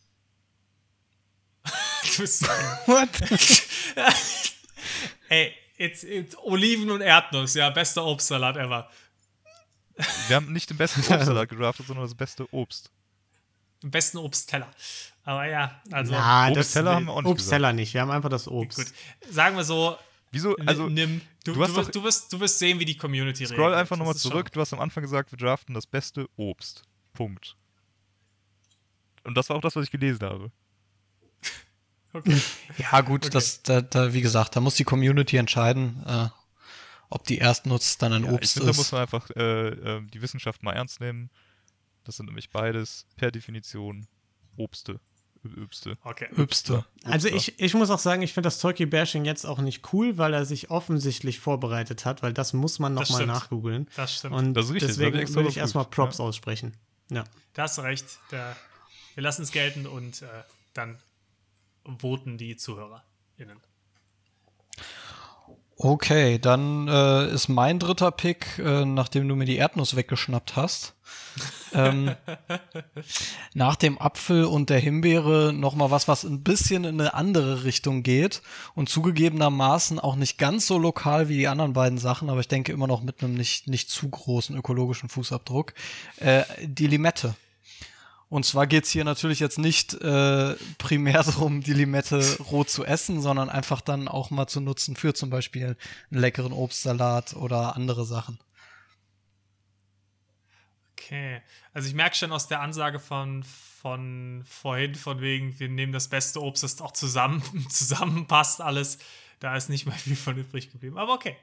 Bist What? Ey, jetzt, jetzt Oliven und Erdnuss, ja, bester Obstsalat ever. Wir haben nicht den besten Obstsalat gedraftet, sondern das beste Obst. Am besten Obstteller. Aber ja, also Na, Obstteller das, haben wir auch nicht Obstteller nicht. Wir haben einfach das Obst. gut. Sagen wir so, Wieso? also, nimm. Du, du hast du, wirst, doch- du, wirst, du wirst sehen, wie die Community Scroll reagiert. einfach nochmal zurück. Du hast am Anfang gesagt, wir draften das beste Obst. Punkt. Und das war auch das, was ich gelesen habe. Okay. Ja, gut, das, da, da, wie gesagt, da muss die Community entscheiden, äh, ob die Erstnutz dann ein Ja, ich Obst finde, da muss ist. man einfach äh, äh, die Wissenschaft mal ernst nehmen. Das sind nämlich beides per Definition Obste. Öbste. okay. Übste. Also ich, ich muss auch sagen, ich finde das Turkey-Bashing jetzt auch nicht cool, weil er sich offensichtlich vorbereitet hat, weil das muss man Das nochmal nachgoogeln. Das stimmt. Und Das ist richtig, das deswegen extra würde ich erstmal Props ja. aussprechen. Ja. Da hast du recht. Der, wir lassen es gelten und äh, dann voten die ZuhörerInnen. Okay, dann äh, ist mein dritter Pick, äh, nachdem du mir die Erdnuss weggeschnappt hast. ähm, nach dem Apfel und der Himbeere noch mal was, was ein bisschen in eine andere Richtung geht und zugegebenermaßen auch nicht ganz so lokal wie die anderen beiden Sachen, aber ich denke immer noch mit einem nicht, nicht zu großen ökologischen Fußabdruck. Äh, die Limette. Und zwar geht's hier natürlich jetzt nicht äh, primär darum, die Limette roh zu essen, sondern einfach dann auch mal zu nutzen für zum Beispiel einen leckeren Obstsalat oder andere Sachen. Okay. Also ich merke schon aus der Ansage von, von vorhin, von wegen, wir nehmen das beste Obst, das auch zusammen, zusammenpasst alles. Da ist nicht mehr viel von übrig geblieben. Aber okay.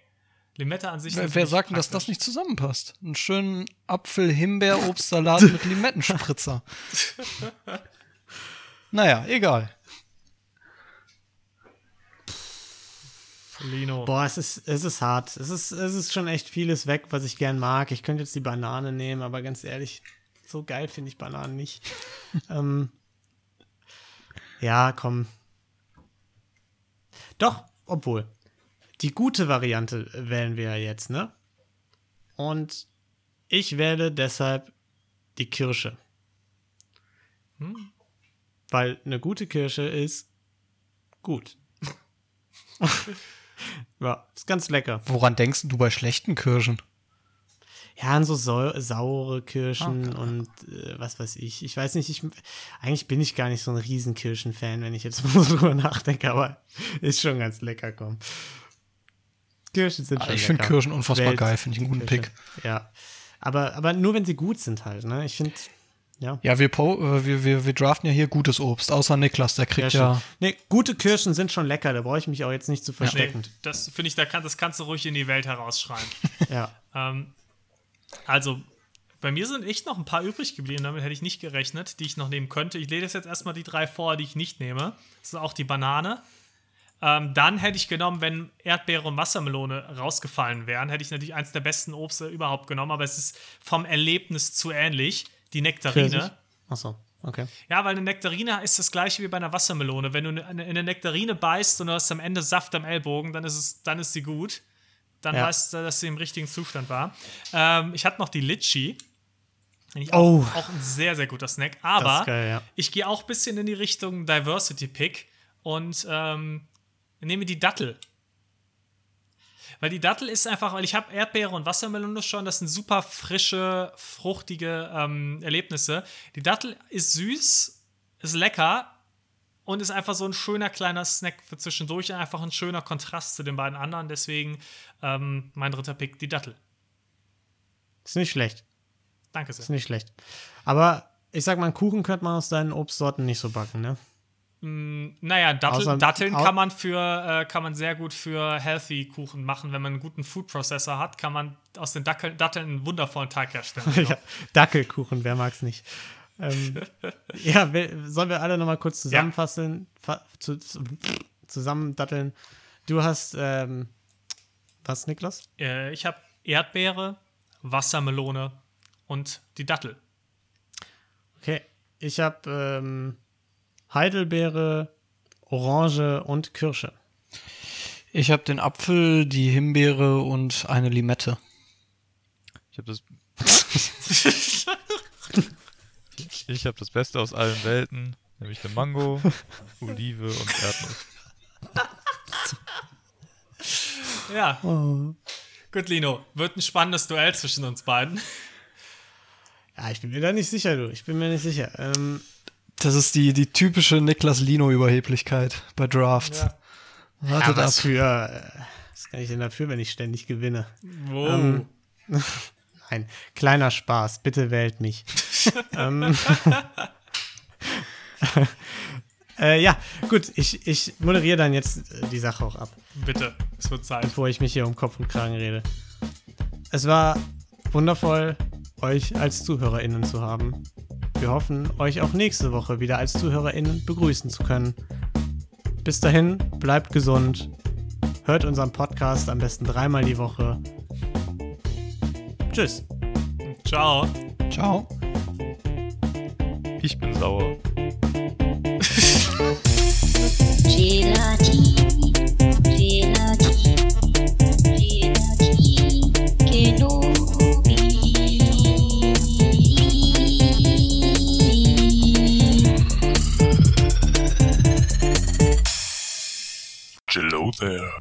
Limette an sich. Wer, wer sagt denn, dass das nicht zusammenpasst? Einen schönen Apfel-Himbeer-Obstsalat mit Limettenspritzer. naja, egal. Lino. Boah, es ist, es ist hart. Es ist, es ist schon echt vieles weg, was ich gern mag. Ich könnte jetzt die Banane nehmen, aber ganz ehrlich, so geil finde ich Bananen nicht. ähm, ja, komm. Doch, obwohl. Die gute Variante wählen wir ja jetzt, ne? Und ich wähle deshalb die Kirsche. Hm? Weil eine gute Kirsche ist gut. ja, ist ganz lecker. Woran denkst du bei schlechten Kirschen? Ja, und so sau saure Kirschen Ah, und äh, was weiß ich. Ich weiß nicht, ich, eigentlich bin ich gar nicht so ein Riesenkirschen-Fan, wenn ich jetzt mal so drüber nachdenke, aber ist schon ganz lecker, komm. Kirschen sind Ah, schon ich finde. Kirschen unfassbar Welt- geil, finde ich einen guten Kirsche. Pick. Ja. Aber, aber nur wenn sie gut sind halt, ne? Ich finde, ja. Ja, wir, äh, wir, wir, wir draften ja hier gutes Obst, außer Niklas, der kriegt Kirschen. ja. Nee, gute Kirschen sind schon lecker, da brauche ich mich auch jetzt nicht zu Nee, verstecken. das finde ich, da kann, das kannst du ruhig in die Welt herausschreien. Ja. ähm, also, bei mir sind echt noch ein paar übrig geblieben, damit hätte ich nicht gerechnet, die ich noch nehmen könnte. Ich lese jetzt erstmal die drei vor, die ich nicht nehme. Das ist auch die Banane. Ähm, dann hätte ich genommen, wenn Erdbeere und Wassermelone rausgefallen wären, hätte ich natürlich eins der besten Obste überhaupt genommen, aber es ist vom Erlebnis zu ähnlich. Die Nektarine. Achso. Okay. Ja, weil eine Nektarine ist das gleiche wie bei einer Wassermelone. Wenn du in eine Nektarine beißt und du hast am Ende Saft am Ellbogen, dann ist, es, dann ist sie gut. Dann Ja. weißt du, dass sie im richtigen Zustand war. Ähm, ich hatte noch die Litchi. Ich Oh. Auch, auch ein sehr, sehr guter Snack. Das Aber geil, ja. ich gehe auch ein bisschen in die Richtung Diversity Pick und ähm, nehme die Dattel. Weil die Dattel ist einfach, weil ich habe Erdbeere und Wassermelone schon, das sind super frische, fruchtige ähm, Erlebnisse. Die Dattel ist süß, ist lecker und ist einfach so ein schöner kleiner Snack für zwischendurch, einfach ein schöner Kontrast zu den beiden anderen. Deswegen ähm, mein dritter Pick, die Dattel. Ist nicht schlecht. Danke Ist sehr. nicht schlecht. Aber ich sag mal, einen Kuchen könnte man aus deinen Obstsorten nicht so backen, ne? Naja, Dattel, Datteln kann man für äh, kann man sehr gut für healthy Kuchen machen, wenn man einen guten Food Processor hat, kann man aus den Dackel, Datteln einen wundervollen Teig herstellen. Genau. ja, Dackelkuchen, wer mag's nicht? Ähm, ja, sollen wir alle nochmal kurz zusammenfassen? Fa zu, zu, zusammendatteln. Du hast, ähm, was, Niklas? äh, ich habe Erdbeere, Wassermelone und die Dattel. Okay, ich habe ähm, Heidelbeere, Orange und Kirsche. Ich habe den Apfel, die Himbeere und eine Limette. Ich habe das. ich habe das Beste aus allen Welten, nämlich eine Mango, Olive und Erdnuss. Ja. Gut, Lino, wird ein spannendes Duell zwischen uns beiden. Ja, ich bin mir da nicht sicher, du. Ich bin mir nicht sicher. Ähm, Das ist die, die typische Niklas-Lino-Überheblichkeit bei Drafts. Ja. Wartet ja, ab. was für, äh, was kann ich denn dafür, wenn ich ständig gewinne? Wow. Ähm, Nein, kleiner Spaß, bitte wählt mich. ähm, äh, ja, gut, ich, ich moderiere dann jetzt äh, die Sache auch ab, Bitte, es wird Zeit. bevor ich mich hier um Kopf und Kragen rede. Es war wundervoll, euch als ZuhörerInnen zu haben. Wir hoffen, euch auch nächste Woche wieder als ZuhörerInnen begrüßen zu können. Bis dahin, bleibt gesund, hört unseren Podcast am besten dreimal die Woche. Tschüss. Ciao. Ciao. Ich bin sauer. Gelati. there.